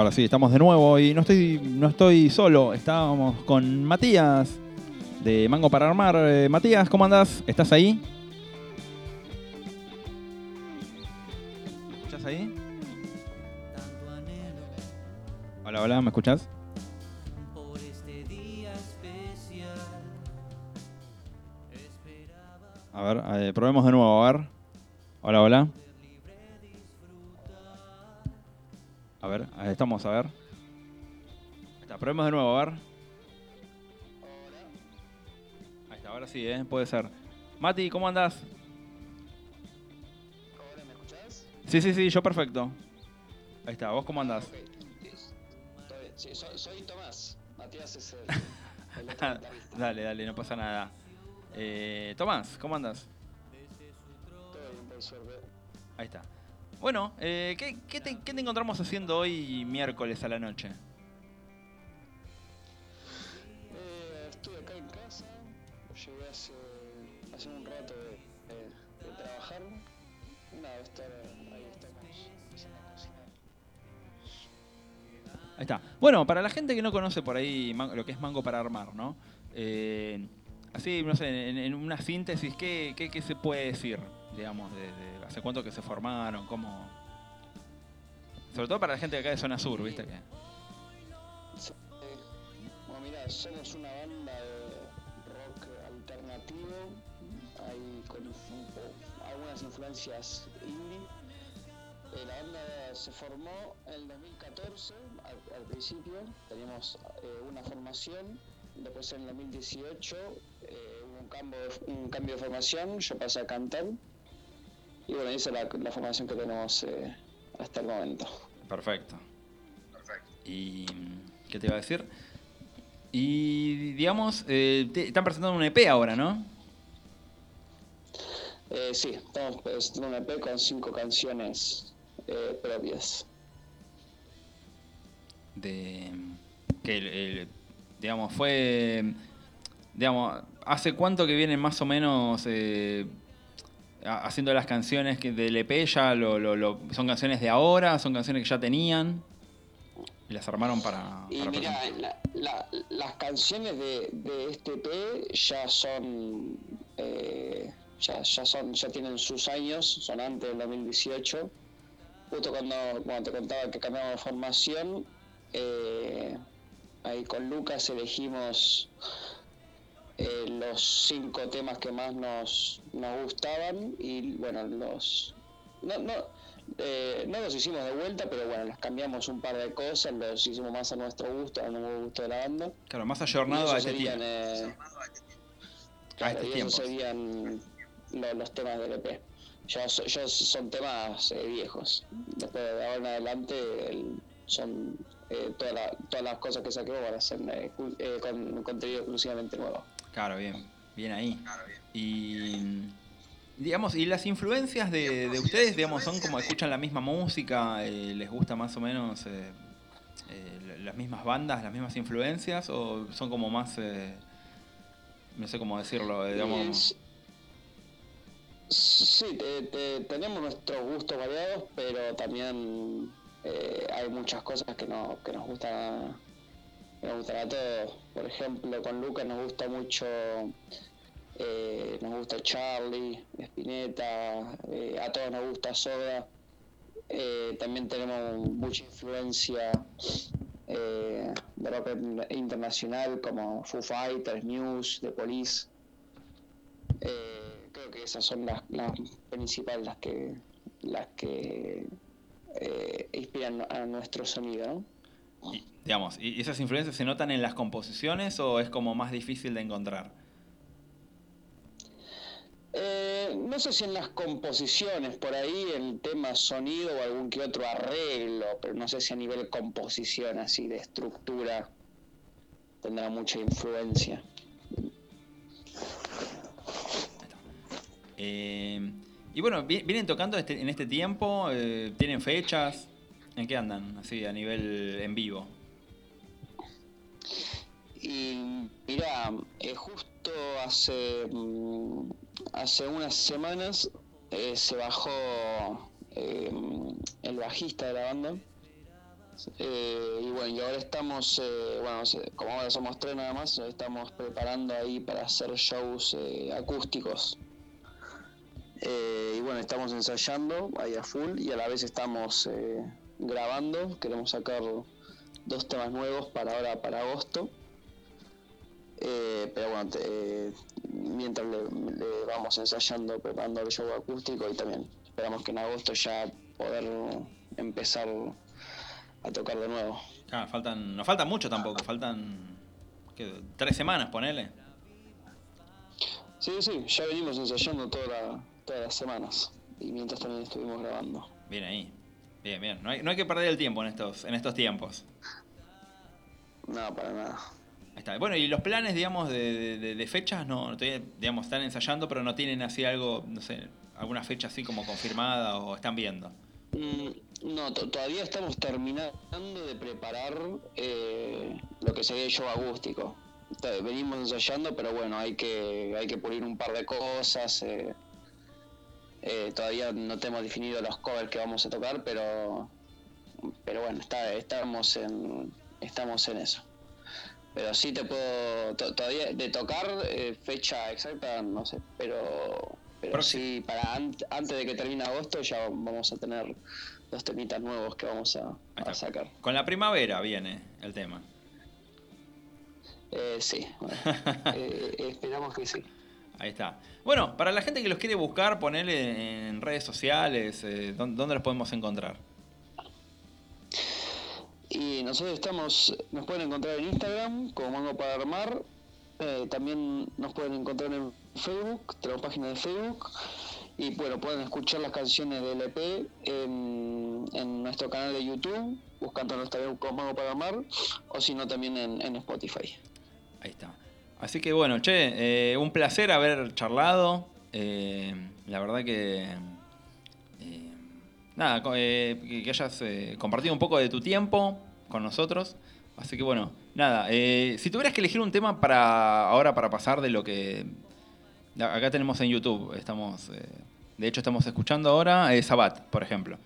Ahora sí, estamos de nuevo y no estoy, no estoy solo, estábamos con Matías de Mango para Armar. Eh, Matías, ¿cómo andás? ¿Estás ahí? ¿Estás ahí? Hola, hola, ¿me escuchás? A ver, eh, probemos de nuevo, a ver. Hola, hola. Ver, ahí estamos, a ver. Ahí está, probemos de nuevo, a ver. Ahí está, ahora sí, ¿eh? Puede ser. Mati, ¿cómo andás? Hola, ¿me escuchás? Sí, sí, sí, yo perfecto. Ahí está, ¿vos cómo andás? Soy, Tomás. Matías es el, el dale, dale, no pasa nada. Eh, Tomás, ¿cómo andas? Todo bien, por suerte. Ahí está. Bueno, eh, ¿qué, qué te, qué te encontramos haciendo hoy miércoles a la noche? Eh, estuve acá en casa. Llegué hace, hace un rato de, de- de trabajar. Nada, estar ahí estamos. Ahí está. Bueno, para la gente que no conoce por ahí lo que es Mango para Armar, ¿no? Eh, así, no sé, en, en una síntesis, ¿qué, qué, qué se puede decir? Digamos, de, hace cuánto que se formaron, cómo... Sobre todo para la gente de acá de zona sur, ¿viste? Que... Bueno, mira, somos una banda de rock alternativo, hay con algunas influencias indie. Eh, la banda se formó en el 2014, al, principio, teníamos eh, una formación, después en el 2018 eh, hubo un cambio, un cambio de formación, yo pasé a cantar, y bueno, esa es la, la formación que tenemos eh, hasta el momento. Perfecto. ¿Y qué te iba a decir? Y digamos, eh, te- están presentando un EP ahora, ¿no? Eh, sí, estamos presentando un EP con cinco canciones eh, propias. de que el- el- digamos fue digamos hace cuánto que vienen más o menos eh, haciendo las canciones que del EP ya lo, lo- lo- son canciones de ahora son canciones que ya tenían y las armaron para, Y para mira, presentar. la- la- las canciones de, de este EP ya son, eh, ya, ya son, ya tienen sus años, son antes del 2018. Justo cuando, cuando te contaba que cambiamos de formación, eh, ahí con Lucas elegimos eh, los cinco temas que más nos, nos gustaban y bueno, los... No, no, eh, no los hicimos de vuelta, pero bueno, los cambiamos un par de cosas, los hicimos más a nuestro gusto, al nuevo gusto de la banda. claro más ayornado a este serían, tiempo eh, a claro, y esos tiempos serían lo- los temas del EP. Ya, so- ya son temas eh, viejos. Después de ahora en adelante el- son eh, toda la- todas las cosas que saquemos van a ser eh, eh, con contenido exclusivamente nuevo. Claro bien bien ahí. Y digamos y las influencias de, de ustedes digamos son como escuchan la misma música eh, les gusta más o menos eh, eh, las mismas bandas las mismas influencias o son como más eh, no sé cómo decirlo digamos Sí, te- te- tenemos nuestros gustos variados, pero también eh, hay muchas cosas que, no, que nos gustan nos gustan a todos. Por ejemplo, con Lucas nos gusta mucho, eh, nos gusta Charlie, Spinetta, eh, a todos nos gusta Soda. Eh, también tenemos mucha influencia de rock internacional como Foo Fighters, News, The Police. Creo que esas son las, las principales las que las que inspiran a nuestro sonido ¿no? Y, digamos y esas influencias se notan en las composiciones o es como más difícil de encontrar Eh, no sé si en las composiciones por ahí el tema sonido o algún que otro arreglo pero no sé si a nivel composición así de estructura tendrá mucha influencia. Eh, y bueno vi- vienen tocando este- en este tiempo eh, tienen fechas en qué andan así a nivel en vivo. Y mira, eh, justo hace, mm, hace unas semanas eh, se bajó eh, el bajista de la banda, y bueno, y ahora estamos, bueno, como ahora somos tres nada más, estamos preparando ahí para hacer shows acústicos. Y bueno, estamos ensayando ahí a full y a la vez estamos grabando. Queremos sacar dos temas nuevos para ahora, para agosto. Eh, pero bueno, te- eh, mientras le, le vamos ensayando, preparando el show acústico y también esperamos que en agosto ya poder empezar a tocar de nuevo. Claro, faltan, no falta mucho tampoco, faltan ¿qué? tres semanas, ponele. Sí, sí, ya venimos ensayando toda la- todas las semanas y mientras también estuvimos grabando. Bien ahí. Bien, bien. No hay, no hay que perder el tiempo en estos, en estos tiempos. No, para nada. Ahí está. Bueno, y los planes, digamos, de, de- de- de fechas, no, digamos, están ensayando, pero no tienen así algo, no sé, alguna fecha así como confirmada o están viendo. Mm, No, to- todavía estamos terminando de preparar eh, lo que sería el show acústico. Venimos ensayando, pero bueno, hay que, hay que pulir un par de cosas. eh. Eh, todavía no tenemos definido los covers que vamos a tocar, pero pero bueno, está, estamos en estamos en eso. Pero sí te puedo to- todavía de tocar eh, fecha exacta no sé, pero pero Próximo. sí para an- antes de que termine agosto ya vamos a tener dos temitas nuevos que vamos a, sacar. Con la primavera viene el tema. Eh, sí, bueno, eh, esperamos que sí. Ahí está. Bueno, para la gente que los quiere buscar, ponerle en redes sociales, eh, ¿dó- ¿dónde los podemos encontrar? Y nosotros estamos, nos pueden encontrar en Instagram como Mango para Armar. eh, también nos pueden encontrar en Facebook, tenemos página de Facebook. Y bueno, pueden escuchar las canciones del EP en, en nuestro canal de YouTube, buscándonos también como Mango para Armar, o si no también en, en Spotify. Ahí está. Así que bueno, che, eh, un placer haber charlado. Eh, la verdad que. eh, nada, eh, que, hayas eh, compartido un poco de tu tiempo con nosotros. Así que bueno, nada. si tuvieras que elegir un tema para ahora para pasar de lo que. Acá tenemos en YouTube, estamos. de hecho, estamos escuchando ahora Sabat, por ejemplo.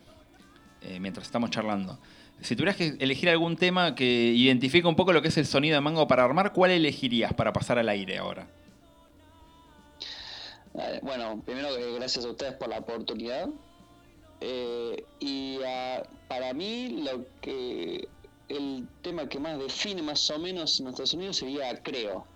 mientras estamos charlando. Si tuvieras que elegir algún tema que identifique un poco lo que es el sonido de Mango para armar, ¿cuál elegirías para pasar al aire ahora? Eh, Bueno, primero que gracias a ustedes por la oportunidad. Eh, y para mí lo que el tema que más define más o menos nuestro sonido sería creo.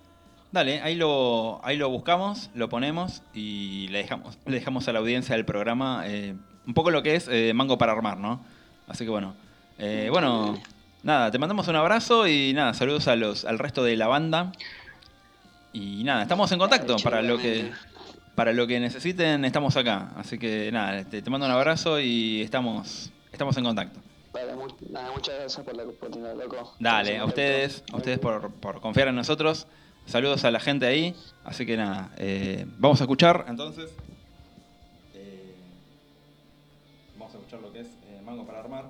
Dale, ahí lo, ahí lo buscamos, lo ponemos y le dejamos, le dejamos a la audiencia del programa eh, un poco lo que es eh, Mango para armar, ¿no? Así que bueno. Eh, bueno, nada, te mandamos un abrazo y nada, saludos a los, al resto de la banda. Y nada, estamos en contacto para lo que para lo que necesiten, estamos acá. Así que nada, te, te mando un abrazo y estamos, estamos en contacto. Vale, mu- nada, muchas gracias por la oportunidad, loco. Dale, a ustedes, a ustedes por, por confiar en nosotros. Saludos a la gente ahí. Así que nada, eh, vamos a escuchar entonces. eh, vamos a escuchar lo que es eh, Mango para armar.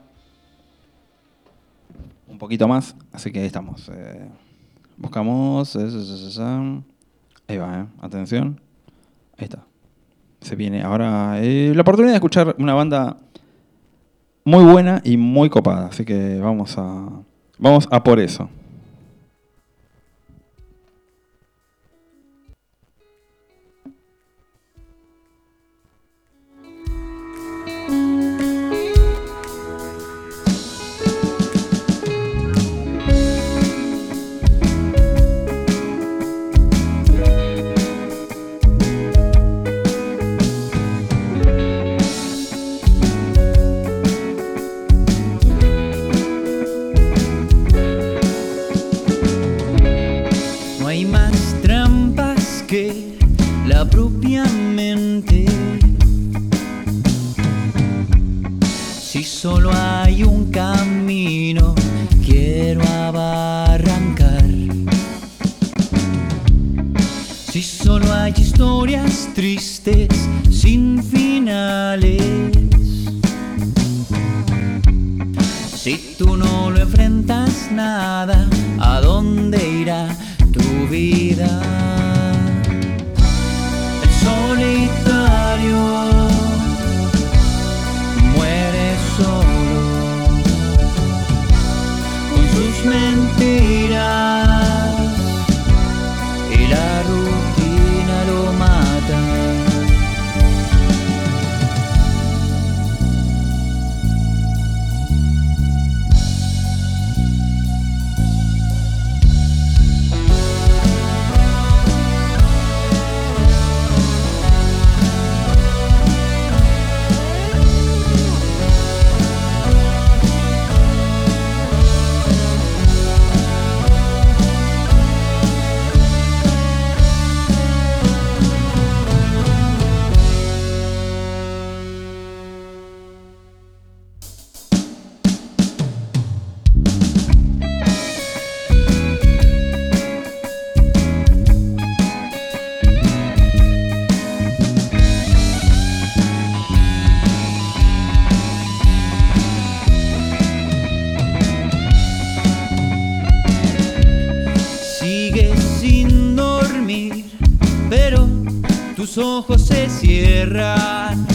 Un poquito más, así que ahí estamos. eh, buscamos. eh, Ahí va, eh, atención. Ahí está. Se viene ahora eh, la oportunidad de escuchar una banda muy buena y muy copada. Así que vamos a, vamos a por eso. Historias tristes sin finales. Si tú no lo enfrentas nada, ¿a dónde irá tu vida? Se cierran,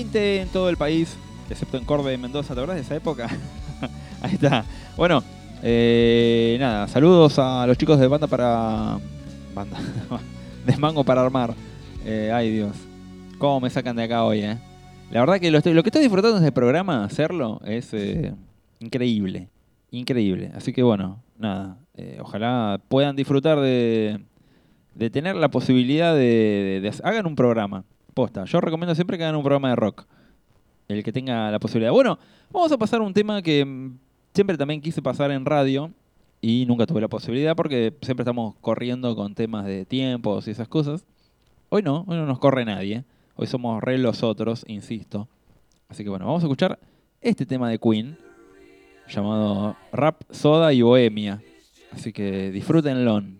20 en todo el país, excepto en Córdoba y Mendoza, ¿te acordás de esa época? Ahí está. Bueno, eh, nada, saludos a los chicos de banda para. Banda. desmango para armar. Eh, ay Dios. ¿Cómo me sacan de acá hoy, eh? La verdad que lo, que estoy disfrutando de este programa, hacerlo, es eh, increíble. Increíble. Así que bueno, nada. ojalá puedan disfrutar de, tener la posibilidad de hagan un programa. Posta. Yo recomiendo siempre que hagan un programa de rock. El que tenga la posibilidad. Bueno, vamos a pasar un tema que mm, siempre también quise pasar en radio y nunca tuve la posibilidad porque siempre estamos corriendo con temas de tiempos y esas cosas. Hoy no, hoy no nos corre nadie. Hoy somos re los otros, insisto. Así que bueno, vamos a escuchar este tema de Queen llamado Rap, Soda y Bohemia. Así que disfrútenlo.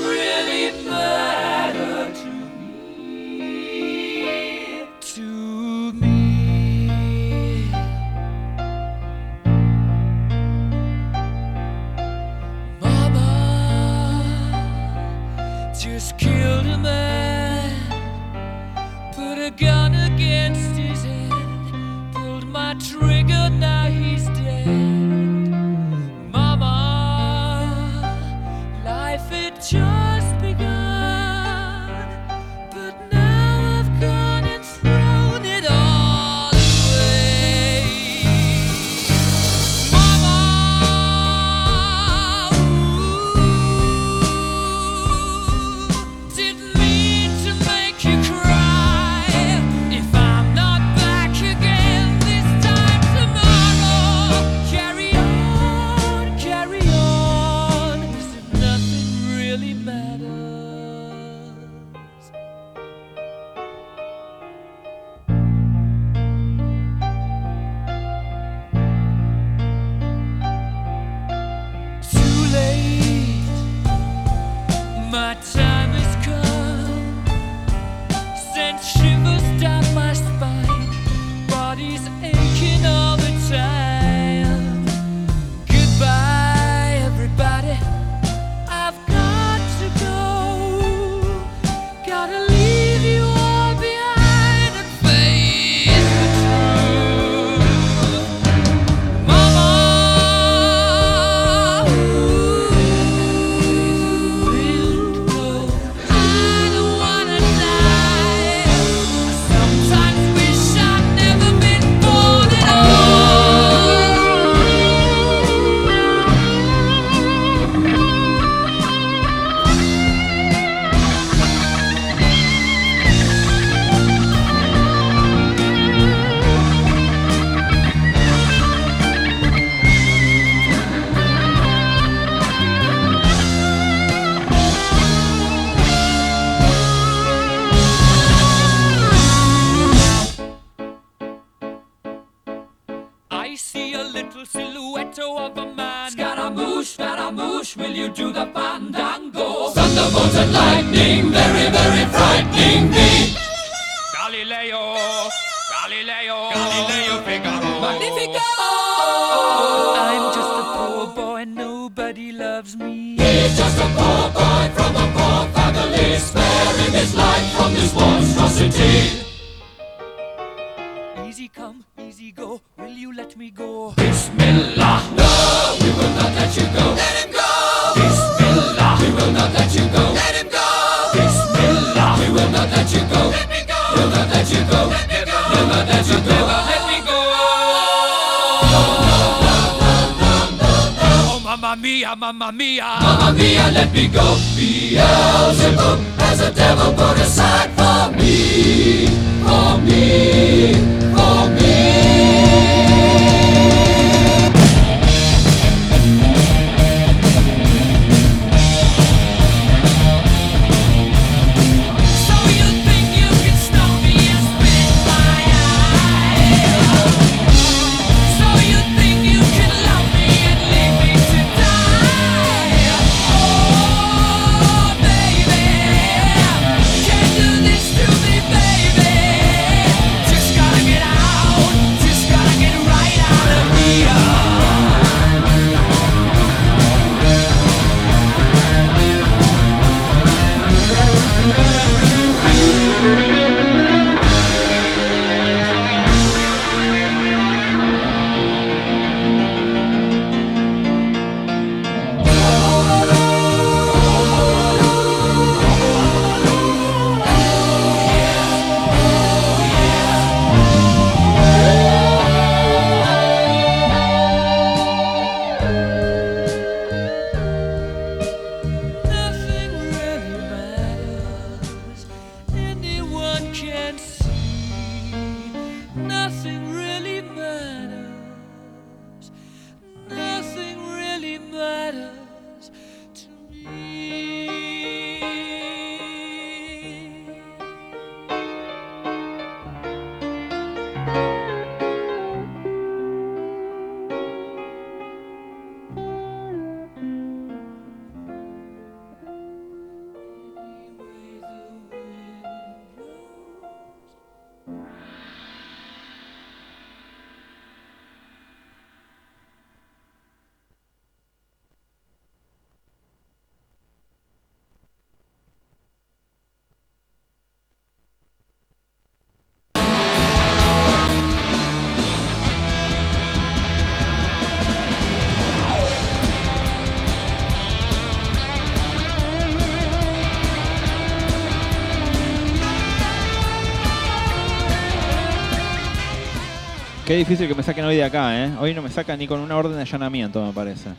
Qué difícil que me saquen hoy de acá, ¿eh? Hoy no me sacan ni con una orden de allanamiento, me parece.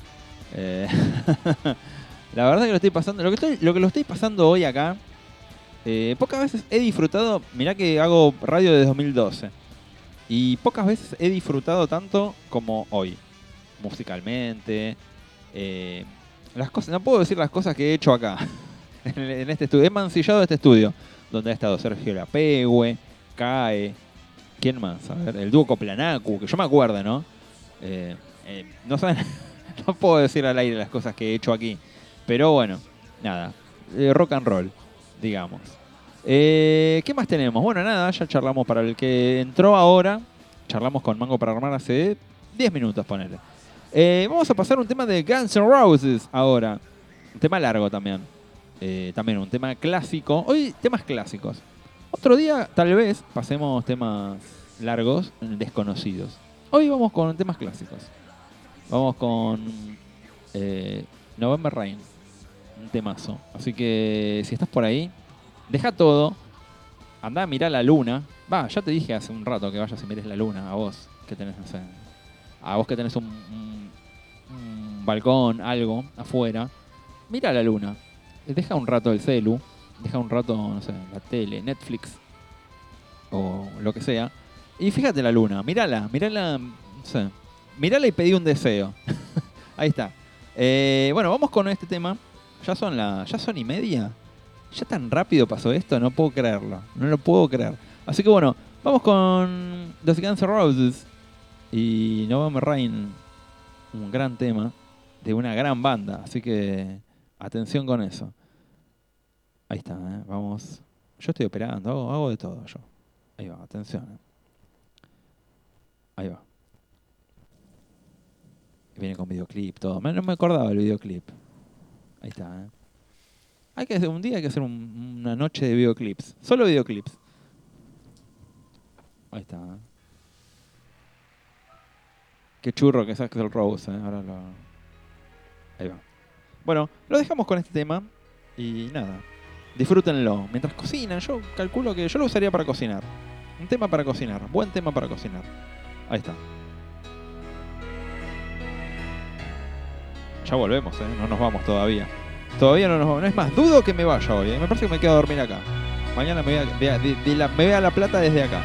Eh, la verdad que lo estoy pasando. Lo que, lo estoy pasando hoy acá. eh, pocas veces he disfrutado. Mirá que hago radio desde 2012. Y pocas veces he disfrutado tanto como hoy. Musicalmente. eh, las cosas. No puedo decir las cosas que he hecho acá. en este estudio. He mancillado este estudio. Donde ha estado Sergio Lapegue, Cae. ¿Quién más? A ver, el dúo Coplanacu, que yo me acuerdo, ¿no? Eh, eh, no saben, no puedo decir al aire las cosas que he hecho aquí. Pero bueno, nada. eh, rock and roll, digamos. ¿Qué más tenemos? Bueno, nada, ya charlamos para el que entró ahora. Charlamos con Mango para armar hace 10 minutos, ponele. Vamos a pasar un tema de Guns N' Roses ahora. Un tema largo también. También un tema clásico. Hoy temas clásicos. Otro día, tal vez, pasemos temas largos, desconocidos. Hoy vamos con temas clásicos. Vamos con eh, November Rain, un temazo. Así que si estás por ahí, deja todo, anda a mirar la luna. Va, ya te dije hace un rato que vayas y mires la luna, a vos que tenés, no sé, a vos que tenés un, un- un balcón, algo afuera. Mira la luna, deja un rato el celu, deja un rato, no sé, la tele, Netflix o lo que sea. Y fíjate la luna, mírala, mírala, no sé, mírala y pedí un deseo. Ahí está. Eh, bueno, vamos con este tema. Ya son la, ya son y media. Ya tan rápido pasó esto, no puedo creerlo. No lo puedo creer. Así que bueno, vamos con The Guns Roses y November Rain un gran tema de una gran banda. Así que atención con eso. Ahí está, ¿eh? vamos. Yo estoy operando, hago, hago de todo yo. Ahí va, atención. ¿eh? Ahí va. Viene con videoclip, todo. No me acordaba el videoclip. Ahí está, ¿eh? Hay que hacer un día hay que hacer un- una noche de videoclips. Solo videoclips. Ahí está. ¿eh? Qué churro que es Axel Rose, ¿eh? Ahora lo... Ahí va. Bueno, lo dejamos con este tema. Y nada. Disfrútenlo. Mientras cocinan, yo calculo que yo lo usaría para cocinar. Un tema para cocinar. Buen tema para cocinar. Ahí está. Ya volvemos, ¿eh? No nos vamos todavía. Todavía no nos vamos. No es más, dudo que me vaya hoy. ¿eh? Me parece que me quedo a dormir acá. Mañana me voy a, la- me voy La Plata desde acá.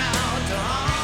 Out to harm.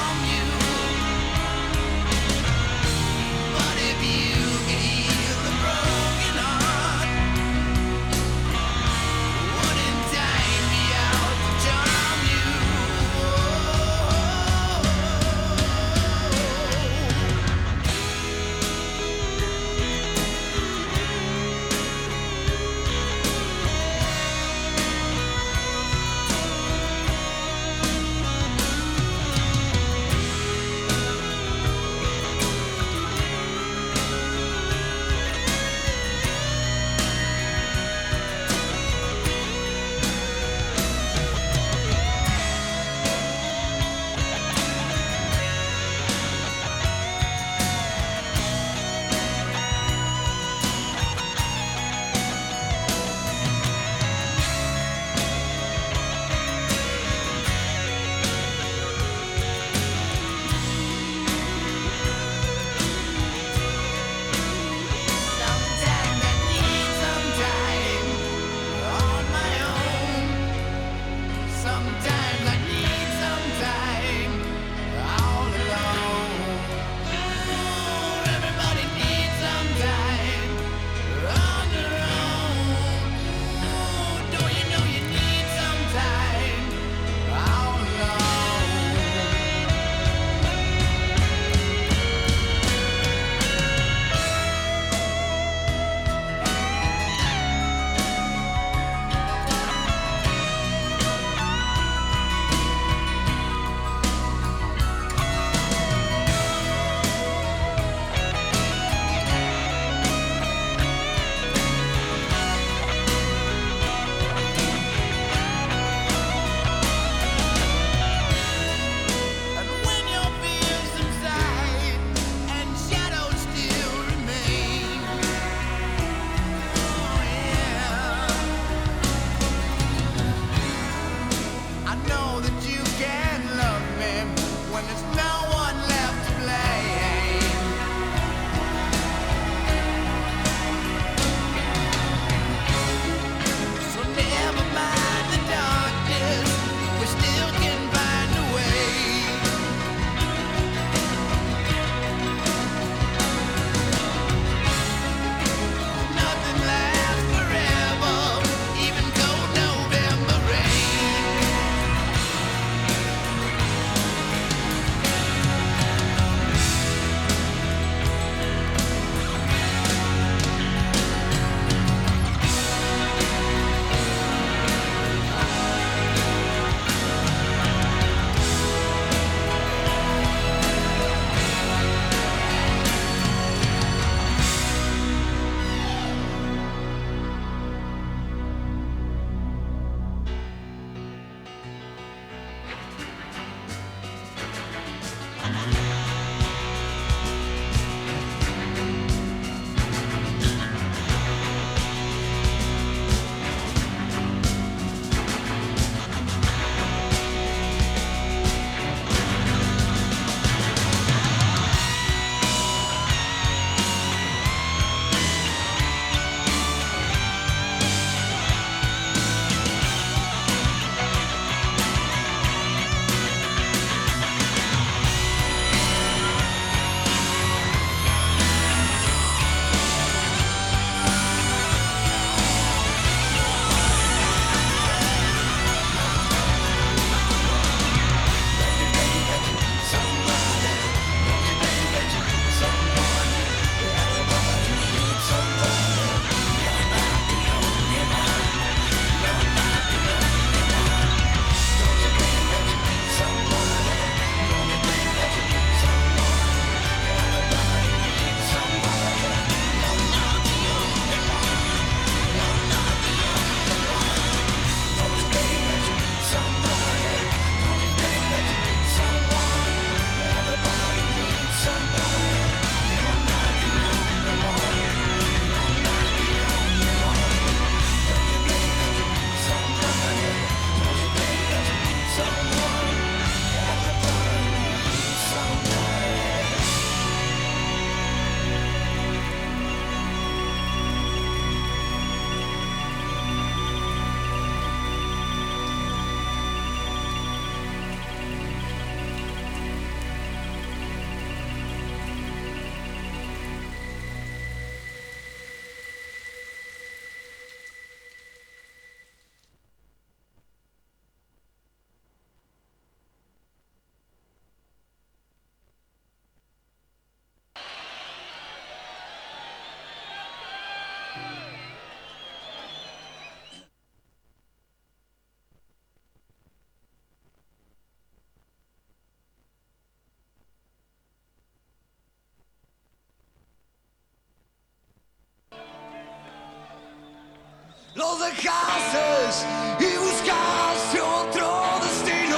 Lo dejaste y buscaste otro destino.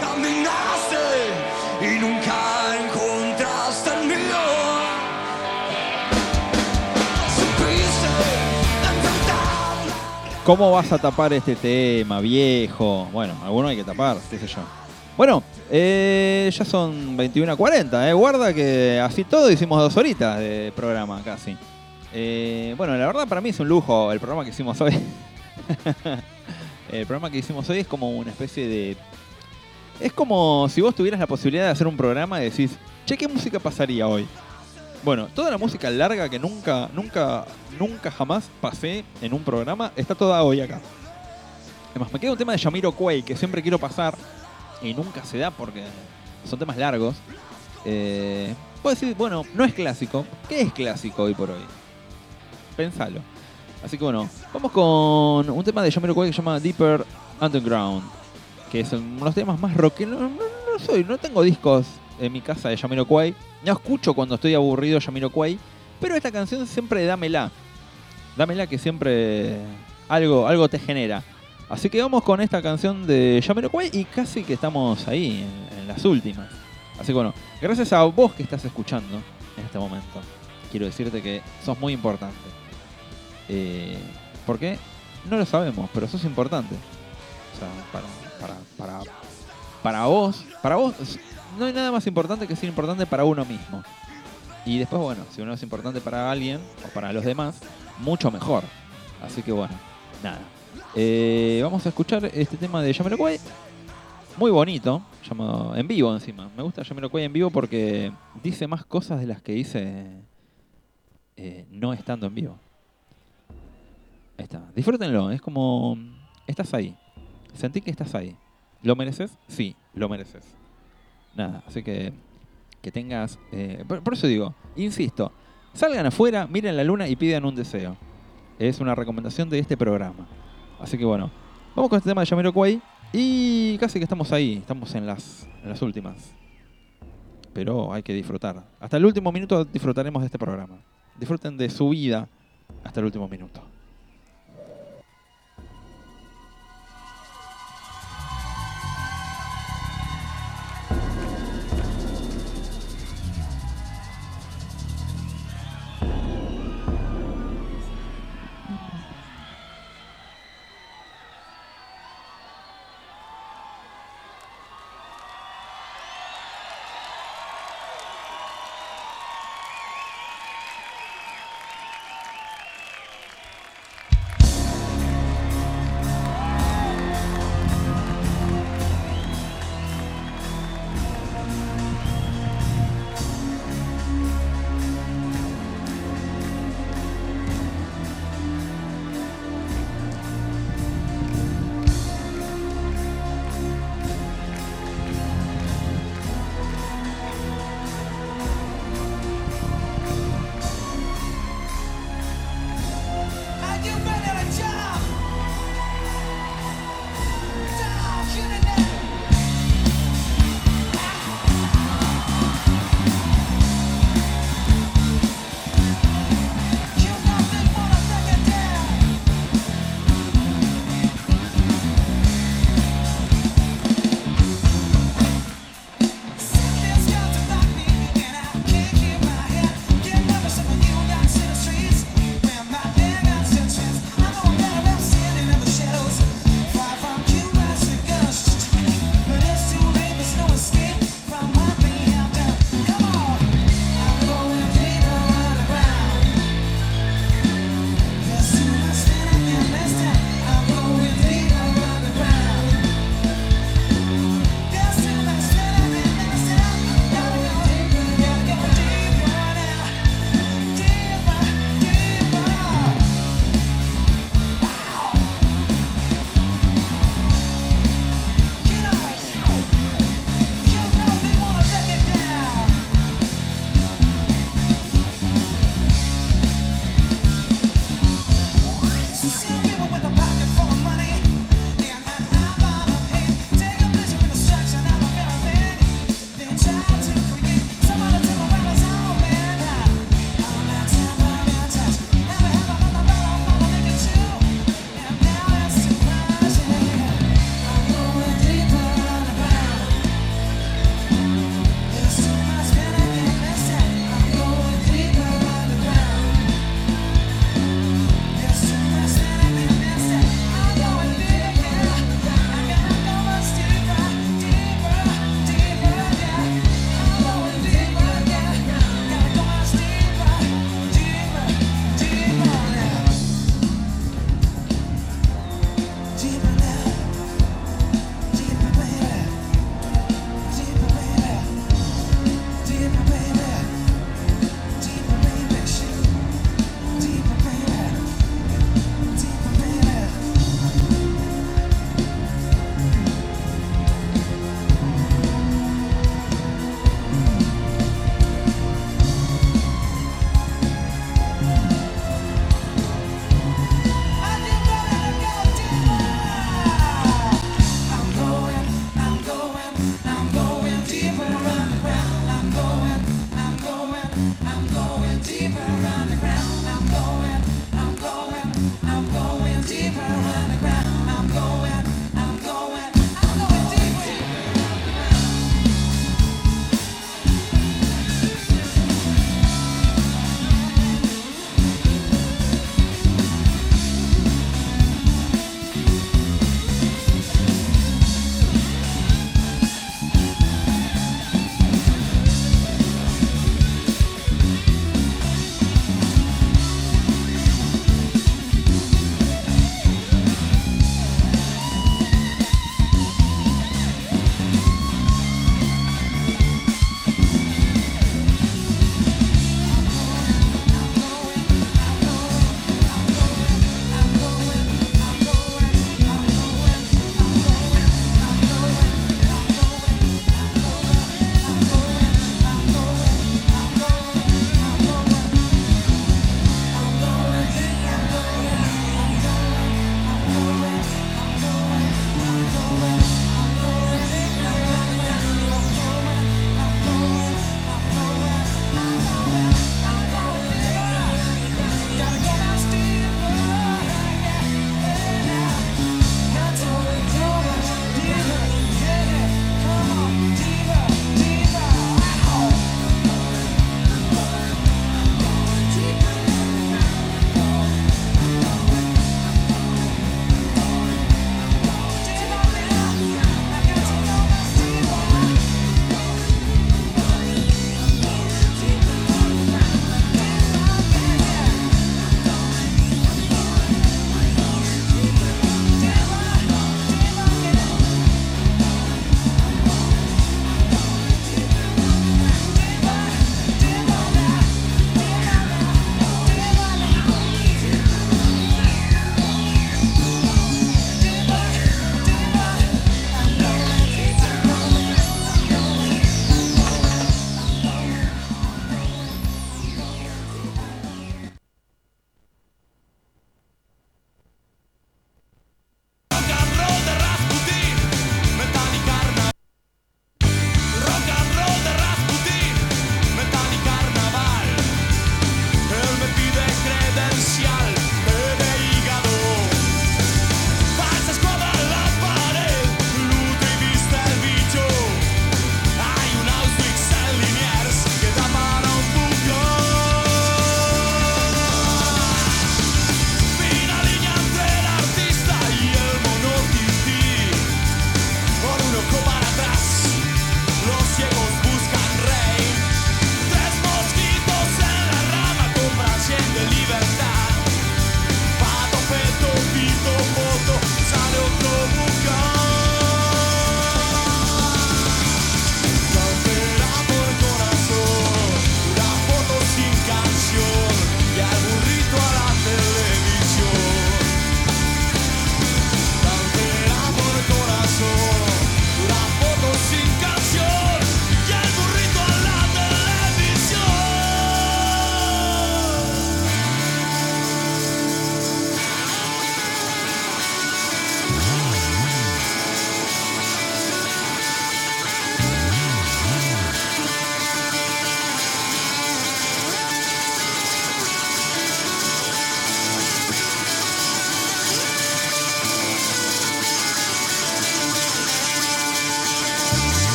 Caminaste y nunca encontraste el mío. ¿Cómo vas a tapar este tema, viejo? Bueno, alguno hay que tapar, qué sé yo. Bueno, eh, ya son 21 a 40, ¿eh? Guarda que así todo hicimos dos horitas de programa casi. Eh, bueno, la verdad para mí es un lujo el programa que hicimos hoy. el programa que hicimos hoy es como una especie de... Es como si vos tuvieras la posibilidad de hacer un programa y decís, che, ¿qué música pasaría hoy? Bueno, toda la música larga que nunca, nunca, nunca jamás pasé en un programa está toda hoy acá. Además, me queda un tema de Yamiro Quay que siempre quiero pasar y nunca se da porque son temas largos. Eh, puedo decir, bueno, no es clásico. ¿Qué es clásico hoy por hoy? Pensalo. Así que bueno, vamos con un tema de Yamiro Quay que se llama Deeper Underground. Que es uno de los temas más rock. No, soy, no tengo discos en mi casa de Yamiroquai. No escucho cuando estoy aburrido Yamiroquai. Pero esta canción siempre dámela. Dámela que siempre algo, algo te genera. Así que vamos con esta canción de Yamiroquai y casi que estamos ahí, en las últimas. Así que bueno, gracias a vos que estás escuchando en este momento. Quiero decirte que sos muy importante. Eh, ¿Por qué? No lo sabemos, pero sos importante. O sea, para, para, para, para vos, para vos, no hay nada más importante que ser importante para uno mismo. Y después, bueno, si uno es importante para alguien o para los demás, mucho mejor. Así que bueno, nada. Eh, vamos a escuchar este tema de Yamiroquai. Muy bonito, llamado en vivo encima. Me gusta Yamiroquai en vivo porque dice más cosas de las que dice eh, no estando en vivo. Ahí. Disfrútenlo, es como. Estás ahí. Sentí que estás ahí. ¿Lo mereces? Sí, lo mereces. Nada, así que. Que tengas. eh, por, por eso digo, insisto, salgan afuera, miren la luna y pidan un deseo. Es una recomendación de este programa. Así que bueno, vamos con este tema de Yamiroquai. Y casi que estamos ahí, estamos en las, en las últimas. Pero hay que disfrutar. Hasta el último minuto disfrutaremos de este programa. Disfruten de su vida hasta el último minuto.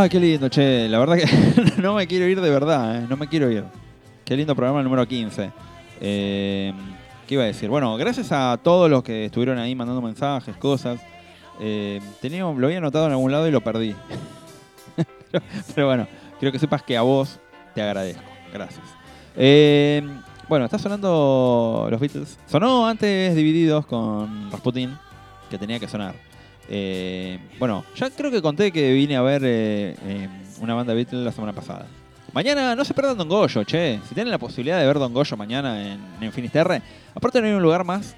Ah, qué lindo, che. La verdad que no me quiero ir de verdad, ¿eh? No me quiero ir. Qué lindo programa el número 15. Eh, ¿Qué iba a decir? Bueno, gracias a todos los que estuvieron ahí mandando mensajes, cosas. Eh, tenía, lo había anotado en algún lado y lo perdí. pero, bueno, quiero que sepas que a vos te agradezco. Gracias. Eh, bueno, está sonando los Beatles. Sonó antes Divididos con Rasputin, que tenía que sonar. Eh, bueno, ya creo que conté que vine a ver eh, eh, una banda Beatles la semana pasada. Mañana no se pierdan Don Goyo, che. Si tienen la posibilidad de ver Don Goyo mañana en, en Finisterre, aparte no hay un lugar más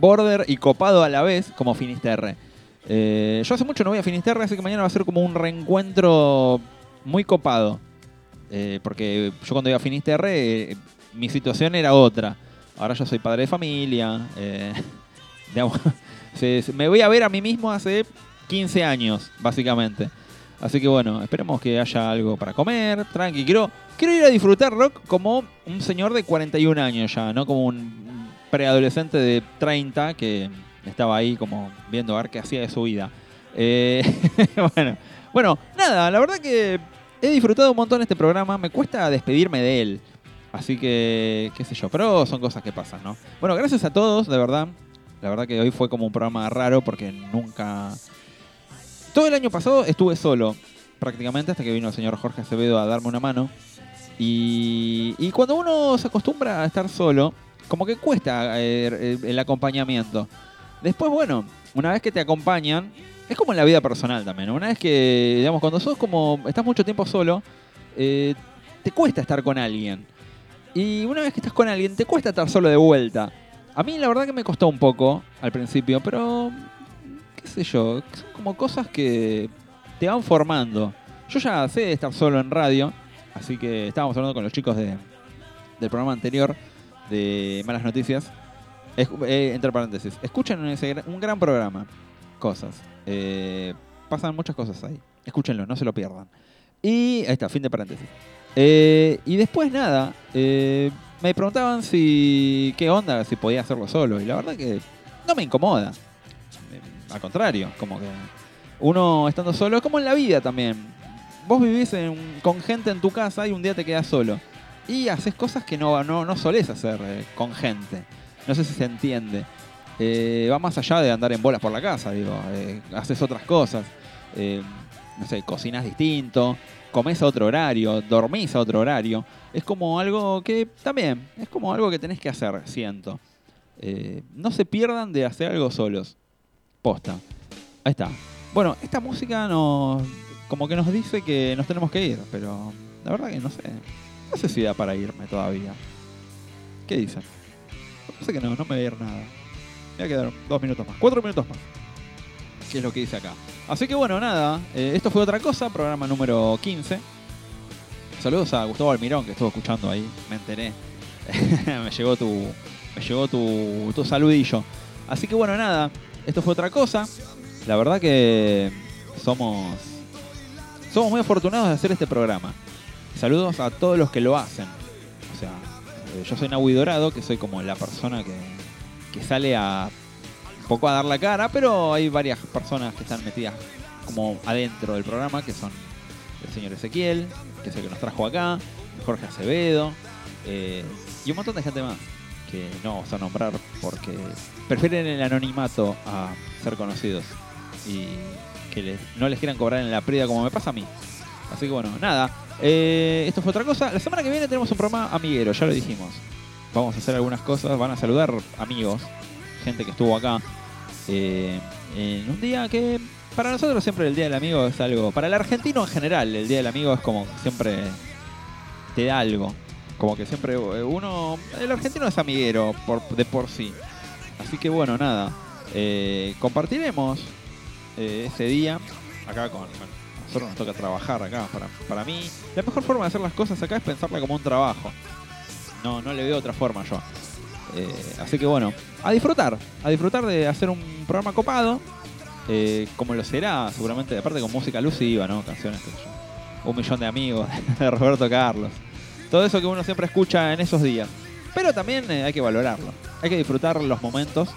border y copado a la vez como Finisterre. Yo hace mucho no voy a Finisterre, así que mañana va a ser como un reencuentro muy copado. Porque yo cuando iba a Finisterre, mi situación era otra. Ahora yo soy padre de familia. digamos, me voy a ver a mí mismo hace 15 años, básicamente. Así que bueno, esperemos que haya algo para comer, tranqui. Quiero, quiero ir a disfrutar rock como un señor de 41 años ya, no como un preadolescente de 30 que estaba ahí como viendo a ver qué hacía de su vida. Eh, bueno, bueno, nada, la verdad que he disfrutado un montón este programa, me cuesta despedirme de él. Así que, qué sé yo, pero son cosas que pasan, ¿no? Bueno, gracias a todos, de verdad. La verdad que hoy fue como un programa raro porque nunca... Todo el año pasado estuve solo, prácticamente, hasta que vino el señor Jorge Acevedo a darme una mano. Y, y cuando uno se acostumbra a estar solo, como que cuesta eh, el acompañamiento. Después, bueno, una vez que te acompañan, es como en la vida personal también. Una vez que, digamos, cuando sos como, estás mucho tiempo solo, eh, te cuesta estar con alguien. Y una vez que estás con alguien, te cuesta estar solo de vuelta. A mí la verdad que me costó un poco al principio, pero qué sé yo, son como cosas que te van formando. Yo ya sé estar solo en radio, así que estábamos hablando con los chicos de, del programa anterior de Malas Noticias. Eh, entre paréntesis, escuchen ese un gran programa. Cosas. Eh, pasan muchas cosas ahí. Escúchenlo, no se lo pierdan. Y ahí está, fin de paréntesis. Eh, y después nada, me preguntaban si qué onda, si podía hacerlo solo. Y la verdad que no me incomoda. Eh, al contrario, como que uno estando solo como en la vida también. Vos vivís en- con gente en tu casa y un día te quedas solo. Y haces cosas que no, no, no solés hacer eh, con gente. No sé si se entiende. eh, va más allá de andar en bolas por la casa, digo, eh, haces otras cosas, no sé, cocinas distinto, comes a otro horario, dormís a otro horario. Es como algo que también, es como algo que tenés que hacer, siento. Eh, no se pierdan de hacer algo solos. Posta. Ahí está. Bueno, esta música nos, como que nos dice que nos tenemos que ir, pero la verdad que no sé. No sé si da para irme todavía. ¿Qué dicen? No sé que no, no me voy a ir nada. Me voy a quedar dos minutos más, cuatro minutos más. Que es lo que dice acá. Así que bueno, nada. eh, esto fue otra cosa, programa número 15. Saludos a Gustavo Almirón que estuvo escuchando ahí, me enteré. me llegó tu. Me llegó tu, tu saludillo. Así que bueno, nada. Esto fue otra cosa. La verdad que somos. Somos muy afortunados de hacer este programa. Saludos a todos los que lo hacen. O sea, eh, yo soy Nahui Dorado, que soy como la persona que, que sale a un poco a dar la cara, pero hay varias personas que están metidas como adentro del programa, que son el señor Ezequiel, que el que nos trajo acá, Jorge Acevedo, eh, y un montón de gente más que no vamos a nombrar porque prefieren el anonimato a ser conocidos y que no les quieran cobrar en la prida como me pasa a mí. Así que bueno, nada. eh, esto fue otra cosa. La semana que viene tenemos un programa amiguero, ya lo dijimos. Vamos a hacer algunas cosas, van a saludar amigos, gente que estuvo acá. eh, en un día que para nosotros siempre el Día del Amigo es algo... Para el argentino en general, el Día del Amigo es como siempre te da algo. Como que siempre eh, uno... El argentino es amiguero por, de por sí. Así que bueno, nada. eh, compartiremos eh, ese día acá con... nosotros nos toca trabajar acá. Para, para mí, la mejor forma de hacer las cosas acá es pensarla como un trabajo. No, no le veo otra forma yo. Así que bueno, a disfrutar. A disfrutar de hacer un programa copado. Eh, como lo será, seguramente, aparte con música alusiva, ¿no? Canciones. Un millón de amigos de Roberto Carlos. Todo eso que uno siempre escucha en esos días. Pero también eh, hay que valorarlo. Hay que disfrutar los momentos.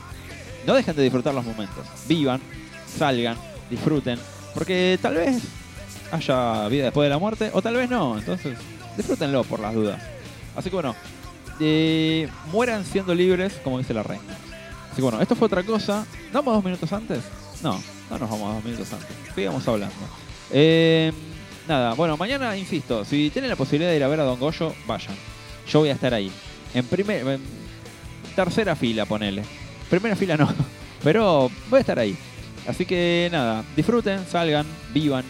No dejen de disfrutar los momentos. Vivan, salgan, disfruten. Porque tal vez haya vida después de la muerte o tal vez no. Entonces, disfrútenlo por las dudas. Así que bueno, eh, mueran siendo libres, como dice la reina. Así que bueno, esto fue otra cosa. ¿No vamos dos minutos antes? No, no nos vamos dos minutos antes. Sigamos hablando. Eh, nada, bueno, mañana, insisto, si tienen la posibilidad de ir a ver a Don Goyo, vayan. Yo voy a estar ahí. En primer, en tercera fila, ponele. Primera fila no, pero voy a estar ahí. Así que nada, disfruten, salgan, vivan,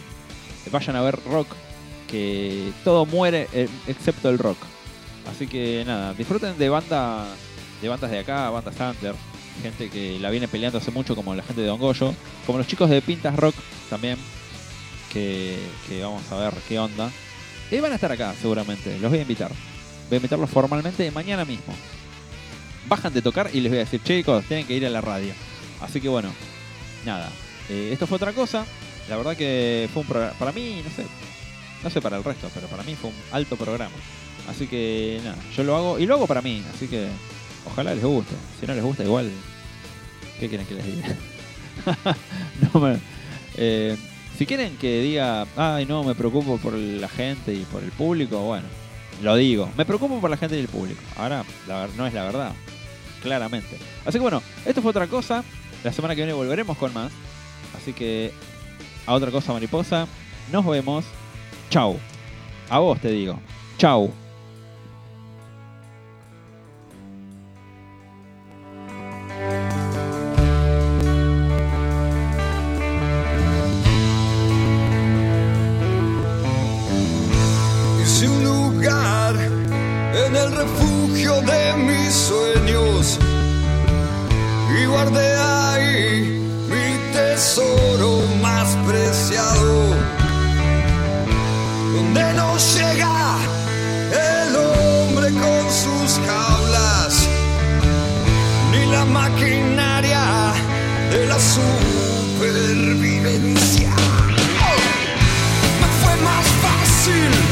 vayan a ver rock, que todo muere eh, excepto el rock. Así que nada, disfruten de banda, de bandas de acá, bandas under, gente que la viene peleando hace mucho como la gente de Don como los chicos de Pintas Rock también, que, que vamos a ver qué onda. Y van a estar acá seguramente, los voy a invitar. Voy a invitarlos formalmente mañana mismo. Bajan de tocar y les voy a decir, chicos, tienen que ir a la radio. Así que bueno, nada. eh, esto fue otra cosa. La verdad que fue un programa, para mí, no sé, no sé para el resto, pero para mí fue un alto programa. Así que nada, yo lo hago y lo hago para mí, así que ojalá les guste. Si no les gusta, igual, ¿qué quieren que les diga? no me- eh, si quieren que diga, ay no, me preocupo por la gente y por el público, bueno, lo digo. Me preocupo por la gente y el público. Ahora, la no es la verdad, claramente. Así que bueno, esto fue otra cosa. La semana que viene volveremos con más. Así que, a otra cosa, mariposa. Nos vemos. Chau. A vos te digo. Chau. en el refugio de mis sueños y guardé ahí mi tesoro más preciado, donde no llega el hombre con sus jaulas ni la maquinaria de la supervivencia. Me fue más fácil.